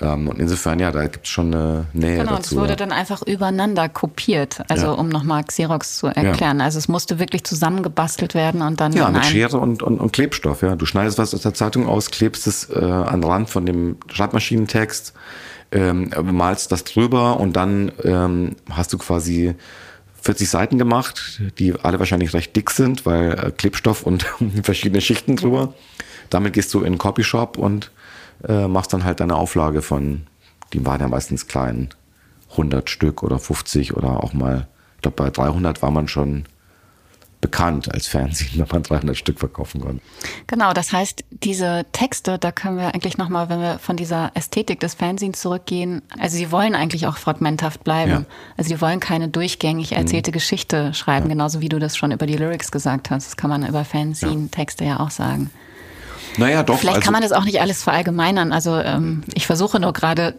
S1: Ähm, und insofern, ja, da gibt es schon eine Nähe genau, dazu.
S2: Genau, es wurde dann einfach übereinander kopiert, also ja. um nochmal Xerox zu erklären. Ja. Also es musste wirklich zusammengebastelt werden und dann.
S1: Ja, mit Schere und, und, und, Klebstoff, ja. Du schneidest was aus der Zeitung aus, klebst es äh, an den Rand von dem Schreibmaschinentext, ähm, malst das drüber und dann ähm, hast du quasi 40 Seiten gemacht, die alle wahrscheinlich recht dick sind, weil äh, Klebstoff und verschiedene Schichten drüber. Damit gehst du in den Copyshop und äh, machst dann halt deine Auflage von, die waren ja meistens klein, 100 Stück oder 50 oder auch mal, ich glaube bei 300 war man schon bekannt als Fernsehen, wenn man 300 Stück verkaufen konnte.
S2: Genau, das heißt, diese Texte, da können wir eigentlich nochmal, wenn wir von dieser Ästhetik des Fernsehens zurückgehen, also sie wollen eigentlich auch fragmenthaft bleiben. Ja. Also sie wollen keine durchgängig erzählte mhm. Geschichte schreiben, ja. genauso wie du das schon über die Lyrics gesagt hast. Das kann man über Fernsehen-Texte ja. ja auch sagen.
S1: Naja, doch.
S2: Vielleicht also kann man das auch nicht alles verallgemeinern. Also ähm, ich versuche nur gerade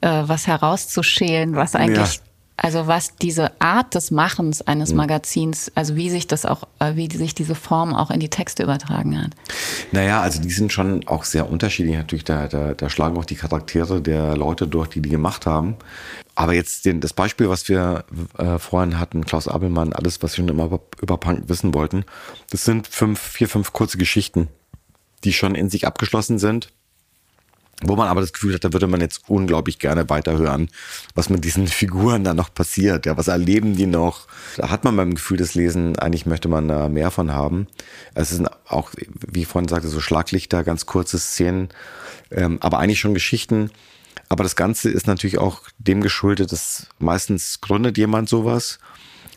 S2: äh, was herauszuschälen, was eigentlich also was diese Art des Machens eines mhm. Magazins, also wie sich das auch, äh, wie sich diese Form auch in die Texte übertragen hat.
S1: Naja, also die sind schon auch sehr unterschiedlich. Natürlich, da, da, da schlagen auch die Charaktere der Leute durch, die die gemacht haben. Aber jetzt den, das Beispiel, was wir äh, vorhin hatten, Klaus Abelmann, alles, was wir schon immer über Punk wissen wollten, das sind fünf, vier, fünf kurze Geschichten, die schon in sich abgeschlossen sind wo man aber das Gefühl hat, da würde man jetzt unglaublich gerne weiterhören, was mit diesen Figuren da noch passiert. Ja, was erleben die noch? Da hat man beim Gefühl des Lesen, eigentlich möchte man da mehr von haben. Es sind auch, wie ich vorhin sagte, so Schlaglichter, ganz kurze Szenen, ähm, aber eigentlich schon Geschichten. Aber das Ganze ist natürlich auch dem geschuldet, dass meistens gründet jemand sowas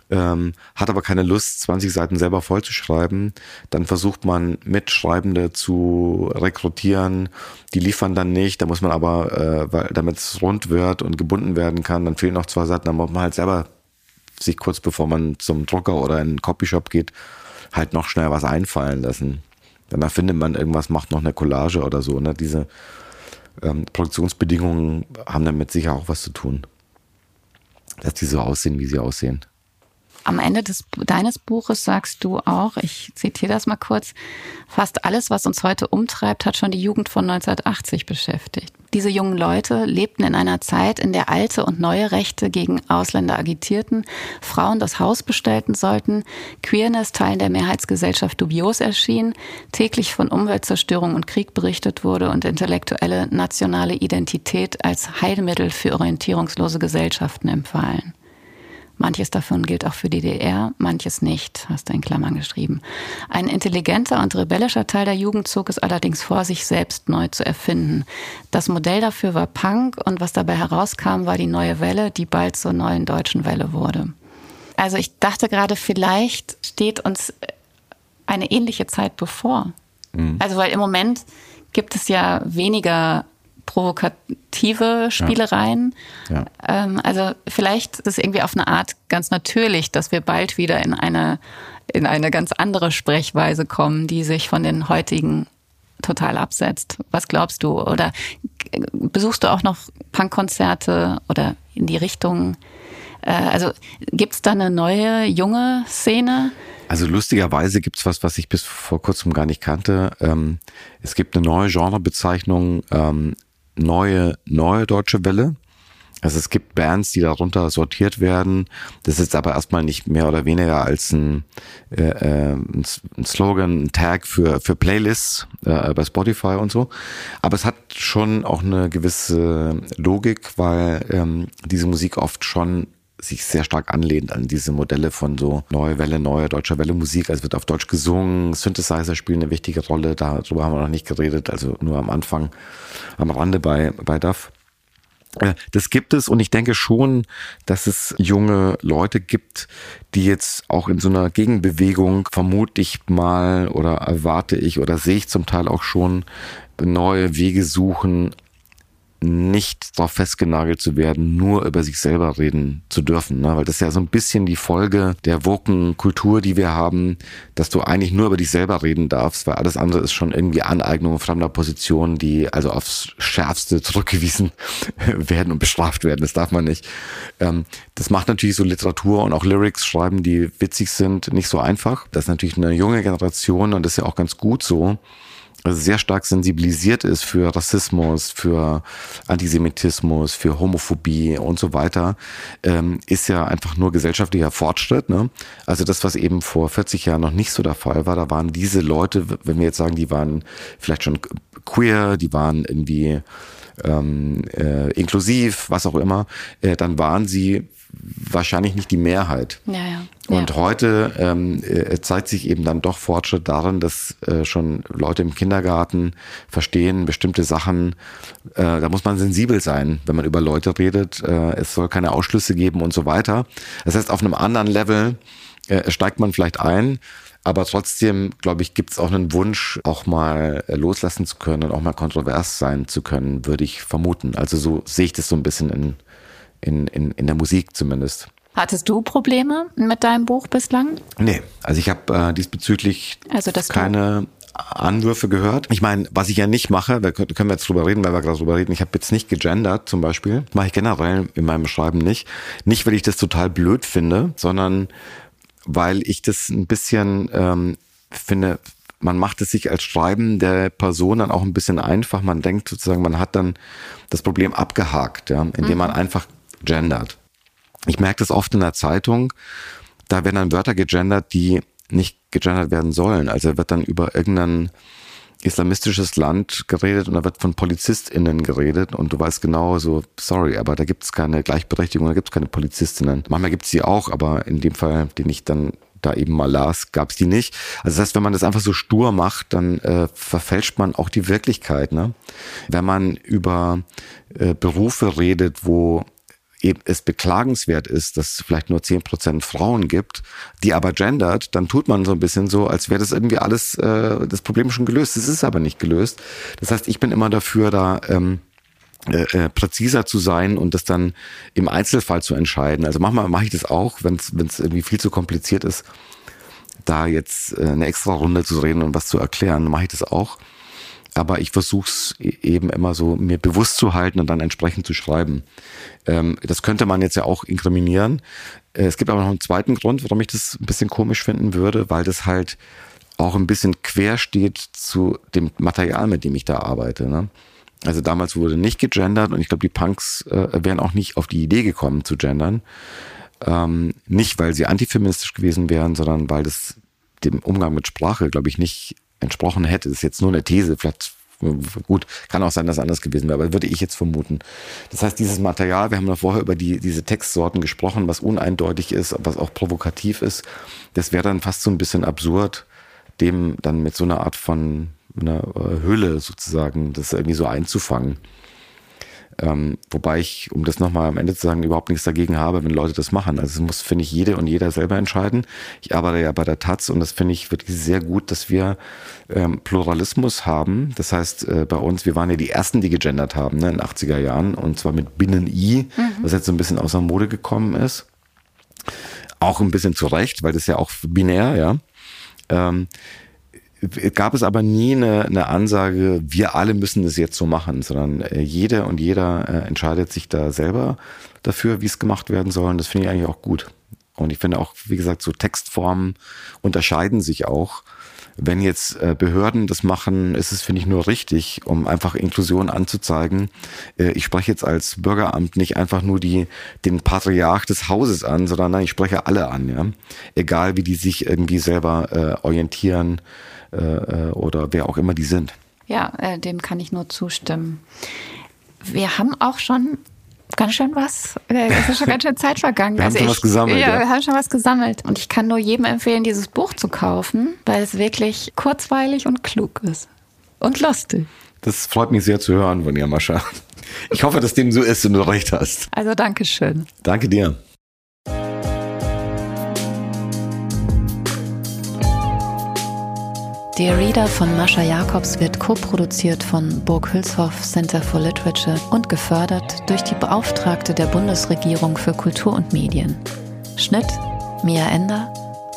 S1: ähm, hat aber keine Lust, 20 Seiten selber vollzuschreiben. Dann versucht man Mitschreibende zu rekrutieren. Die liefern dann nicht. Da muss man aber, äh, weil, damit es rund wird und gebunden werden kann, dann fehlen noch zwei Seiten. Dann muss man halt selber sich kurz bevor man zum Drucker oder in einen Copyshop geht, halt noch schnell was einfallen lassen. Dann erfindet man irgendwas, macht noch eine Collage oder so. Ne? Diese ähm, Produktionsbedingungen haben damit sicher auch was zu tun. Dass die so aussehen, wie sie aussehen.
S2: Am Ende des, deines Buches sagst du auch, ich zitiere das mal kurz, fast alles, was uns heute umtreibt, hat schon die Jugend von 1980 beschäftigt. Diese jungen Leute lebten in einer Zeit, in der alte und neue Rechte gegen Ausländer agitierten, Frauen das Haus bestellten sollten, Queerness Teilen der Mehrheitsgesellschaft dubios erschien, täglich von Umweltzerstörung und Krieg berichtet wurde und intellektuelle nationale Identität als Heilmittel für orientierungslose Gesellschaften empfahlen. Manches davon gilt auch für die DDR, manches nicht, hast du in Klammern geschrieben. Ein intelligenter und rebellischer Teil der Jugend zog es allerdings vor, sich selbst neu zu erfinden. Das Modell dafür war Punk und was dabei herauskam, war die neue Welle, die bald zur neuen deutschen Welle wurde. Also ich dachte gerade, vielleicht steht uns eine ähnliche Zeit bevor. Mhm. Also weil im Moment gibt es ja weniger provokative Spielereien. Ja. Ja. Ähm, also vielleicht ist es irgendwie auf eine Art ganz natürlich, dass wir bald wieder in eine, in eine ganz andere Sprechweise kommen, die sich von den heutigen total absetzt. Was glaubst du? Oder besuchst du auch noch Punkkonzerte oder in die Richtung? Äh, also gibt es da eine neue, junge Szene?
S1: Also lustigerweise gibt es was, was ich bis vor kurzem gar nicht kannte. Ähm, es gibt eine neue Genrebezeichnung, ähm, neue, neue deutsche Welle. Also es gibt Bands, die darunter sortiert werden. Das ist aber erstmal nicht mehr oder weniger als ein, äh, äh ein Slogan, ein Tag für, für Playlists äh, bei Spotify und so. Aber es hat schon auch eine gewisse Logik, weil ähm, diese Musik oft schon sich sehr stark anlehnt an diese Modelle von so neue Welle, neue deutsche Welle Musik. Also wird auf Deutsch gesungen, Synthesizer spielen eine wichtige Rolle, darüber haben wir noch nicht geredet, also nur am Anfang, am Rande bei, bei DAF. Äh, das gibt es und ich denke schon, dass es junge Leute gibt, die jetzt auch in so einer Gegenbewegung vermute ich mal oder erwarte ich oder sehe ich zum Teil auch schon neue Wege suchen, nicht darauf festgenagelt zu werden, nur über sich selber reden zu dürfen. Ne? Weil das ist ja so ein bisschen die Folge der woken Kultur, die wir haben, dass du eigentlich nur über dich selber reden darfst, weil alles andere ist schon irgendwie Aneignung fremder Positionen, die also aufs Schärfste zurückgewiesen werden und bestraft werden. Das darf man nicht. Ähm, das macht natürlich so Literatur und auch Lyrics schreiben, die witzig sind, nicht so einfach. Das ist natürlich eine junge Generation und das ist ja auch ganz gut so sehr stark sensibilisiert ist für Rassismus, für Antisemitismus, für Homophobie und so weiter, ähm, ist ja einfach nur gesellschaftlicher Fortschritt. Ne? Also das, was eben vor 40 Jahren noch nicht so der Fall war, da waren diese Leute, wenn wir jetzt sagen, die waren vielleicht schon queer, die waren irgendwie ähm, äh, inklusiv, was auch immer, äh, dann waren sie wahrscheinlich nicht die Mehrheit.
S2: Ja, ja.
S1: Und ja. heute ähm, äh, zeigt sich eben dann doch Fortschritt darin, dass äh, schon Leute im Kindergarten verstehen bestimmte Sachen. Äh, da muss man sensibel sein, wenn man über Leute redet. Äh, es soll keine Ausschlüsse geben und so weiter. Das heißt, auf einem anderen Level äh, steigt man vielleicht ein, aber trotzdem, glaube ich, gibt es auch einen Wunsch, auch mal äh, loslassen zu können und auch mal kontrovers sein zu können, würde ich vermuten. Also so sehe ich das so ein bisschen in, in, in, in der Musik zumindest.
S2: Hattest du Probleme mit deinem Buch bislang?
S1: Nee, also ich habe äh, diesbezüglich also keine Anwürfe gehört. Ich meine, was ich ja nicht mache, da können wir jetzt drüber reden, weil wir gerade drüber reden, ich habe jetzt nicht gegendert zum Beispiel. Mache ich generell in meinem Schreiben nicht. Nicht, weil ich das total blöd finde, sondern weil ich das ein bisschen ähm, finde, man macht es sich als Schreiben der Person dann auch ein bisschen einfach. Man denkt sozusagen, man hat dann das Problem abgehakt, ja, indem mhm. man einfach gendert. Ich merke das oft in der Zeitung, da werden dann Wörter gegendert, die nicht gegendert werden sollen. Also wird dann über irgendein islamistisches Land geredet und da wird von PolizistInnen geredet und du weißt genau so, sorry, aber da gibt es keine Gleichberechtigung, da gibt es keine PolizistInnen. Manchmal gibt es sie auch, aber in dem Fall, den ich dann da eben mal las, gab es die nicht. Also das heißt, wenn man das einfach so stur macht, dann äh, verfälscht man auch die Wirklichkeit. Ne? Wenn man über äh, Berufe redet, wo es beklagenswert ist, dass es vielleicht nur zehn Prozent Frauen gibt, die aber gendert, dann tut man so ein bisschen so, als wäre das irgendwie alles, äh, das Problem schon gelöst. Es ist aber nicht gelöst. Das heißt, ich bin immer dafür, da ähm, äh, äh, präziser zu sein und das dann im Einzelfall zu entscheiden. Also manchmal mache ich das auch, wenn es irgendwie viel zu kompliziert ist, da jetzt äh, eine extra Runde zu reden und was zu erklären, mache ich das auch aber ich versuche es eben immer so mir bewusst zu halten und dann entsprechend zu schreiben. Ähm, das könnte man jetzt ja auch inkriminieren. Äh, es gibt aber noch einen zweiten Grund, warum ich das ein bisschen komisch finden würde, weil das halt auch ein bisschen quer steht zu dem Material, mit dem ich da arbeite. Ne? Also damals wurde nicht gegendert und ich glaube, die Punks äh, wären auch nicht auf die Idee gekommen zu gendern. Ähm, nicht, weil sie antifeministisch gewesen wären, sondern weil das dem Umgang mit Sprache, glaube ich, nicht entsprochen hätte. Das ist jetzt nur eine These, vielleicht gut, kann auch sein, dass anders gewesen wäre, aber würde ich jetzt vermuten. Das heißt, dieses Material, wir haben ja vorher über die, diese Textsorten gesprochen, was uneindeutig ist, was auch provokativ ist, das wäre dann fast so ein bisschen absurd, dem dann mit so einer Art von einer äh, Hülle sozusagen das irgendwie so einzufangen. Ähm, wobei ich, um das nochmal am Ende zu sagen, überhaupt nichts dagegen habe, wenn Leute das machen. Also es muss, finde ich, jede und jeder selber entscheiden. Ich arbeite ja bei der Taz und das finde ich wirklich sehr gut, dass wir ähm, Pluralismus haben. Das heißt, äh, bei uns, wir waren ja die Ersten, die gegendert haben ne, in den 80er Jahren und zwar mit Binnen-I, mhm. was jetzt so ein bisschen außer Mode gekommen ist. Auch ein bisschen zu Recht, weil das ja auch binär, ja. Ähm, gab es aber nie eine, eine Ansage, wir alle müssen das jetzt so machen, sondern äh, jeder und jeder äh, entscheidet sich da selber dafür, wie es gemacht werden soll. Und das finde ich eigentlich auch gut. Und ich finde auch, wie gesagt, so Textformen unterscheiden sich auch. Wenn jetzt äh, Behörden das machen, ist es, finde ich, nur richtig, um einfach Inklusion anzuzeigen. Äh, ich spreche jetzt als Bürgeramt nicht einfach nur die, den Patriarch des Hauses an, sondern nein, ich spreche alle an, ja. Egal wie die sich irgendwie selber äh, orientieren äh, äh, oder wer auch immer die sind.
S2: Ja, äh, dem kann ich nur zustimmen. Wir haben auch schon ganz schön was. Äh, es ist schon ganz schön Zeit vergangen.
S1: Wir also haben schon ich, was gesammelt.
S2: Ja, ja, wir haben schon was gesammelt. Und ich kann nur jedem empfehlen, dieses Buch zu kaufen, weil es wirklich kurzweilig und klug ist. Und lustig.
S1: Das freut mich sehr zu hören von dir, Mascha. Ich hoffe, dass dem so ist und du recht hast.
S2: Also danke schön.
S1: Danke dir.
S2: Dear Reader von Mascha Jacobs wird co-produziert von Burg Hülshoff Center for Literature und gefördert durch die Beauftragte der Bundesregierung für Kultur und Medien. Schnitt Mia Ender,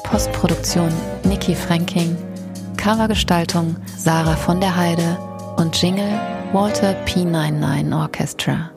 S2: Postproduktion Niki Franking, Covergestaltung Sarah von der Heide und Jingle Walter P99 Orchestra.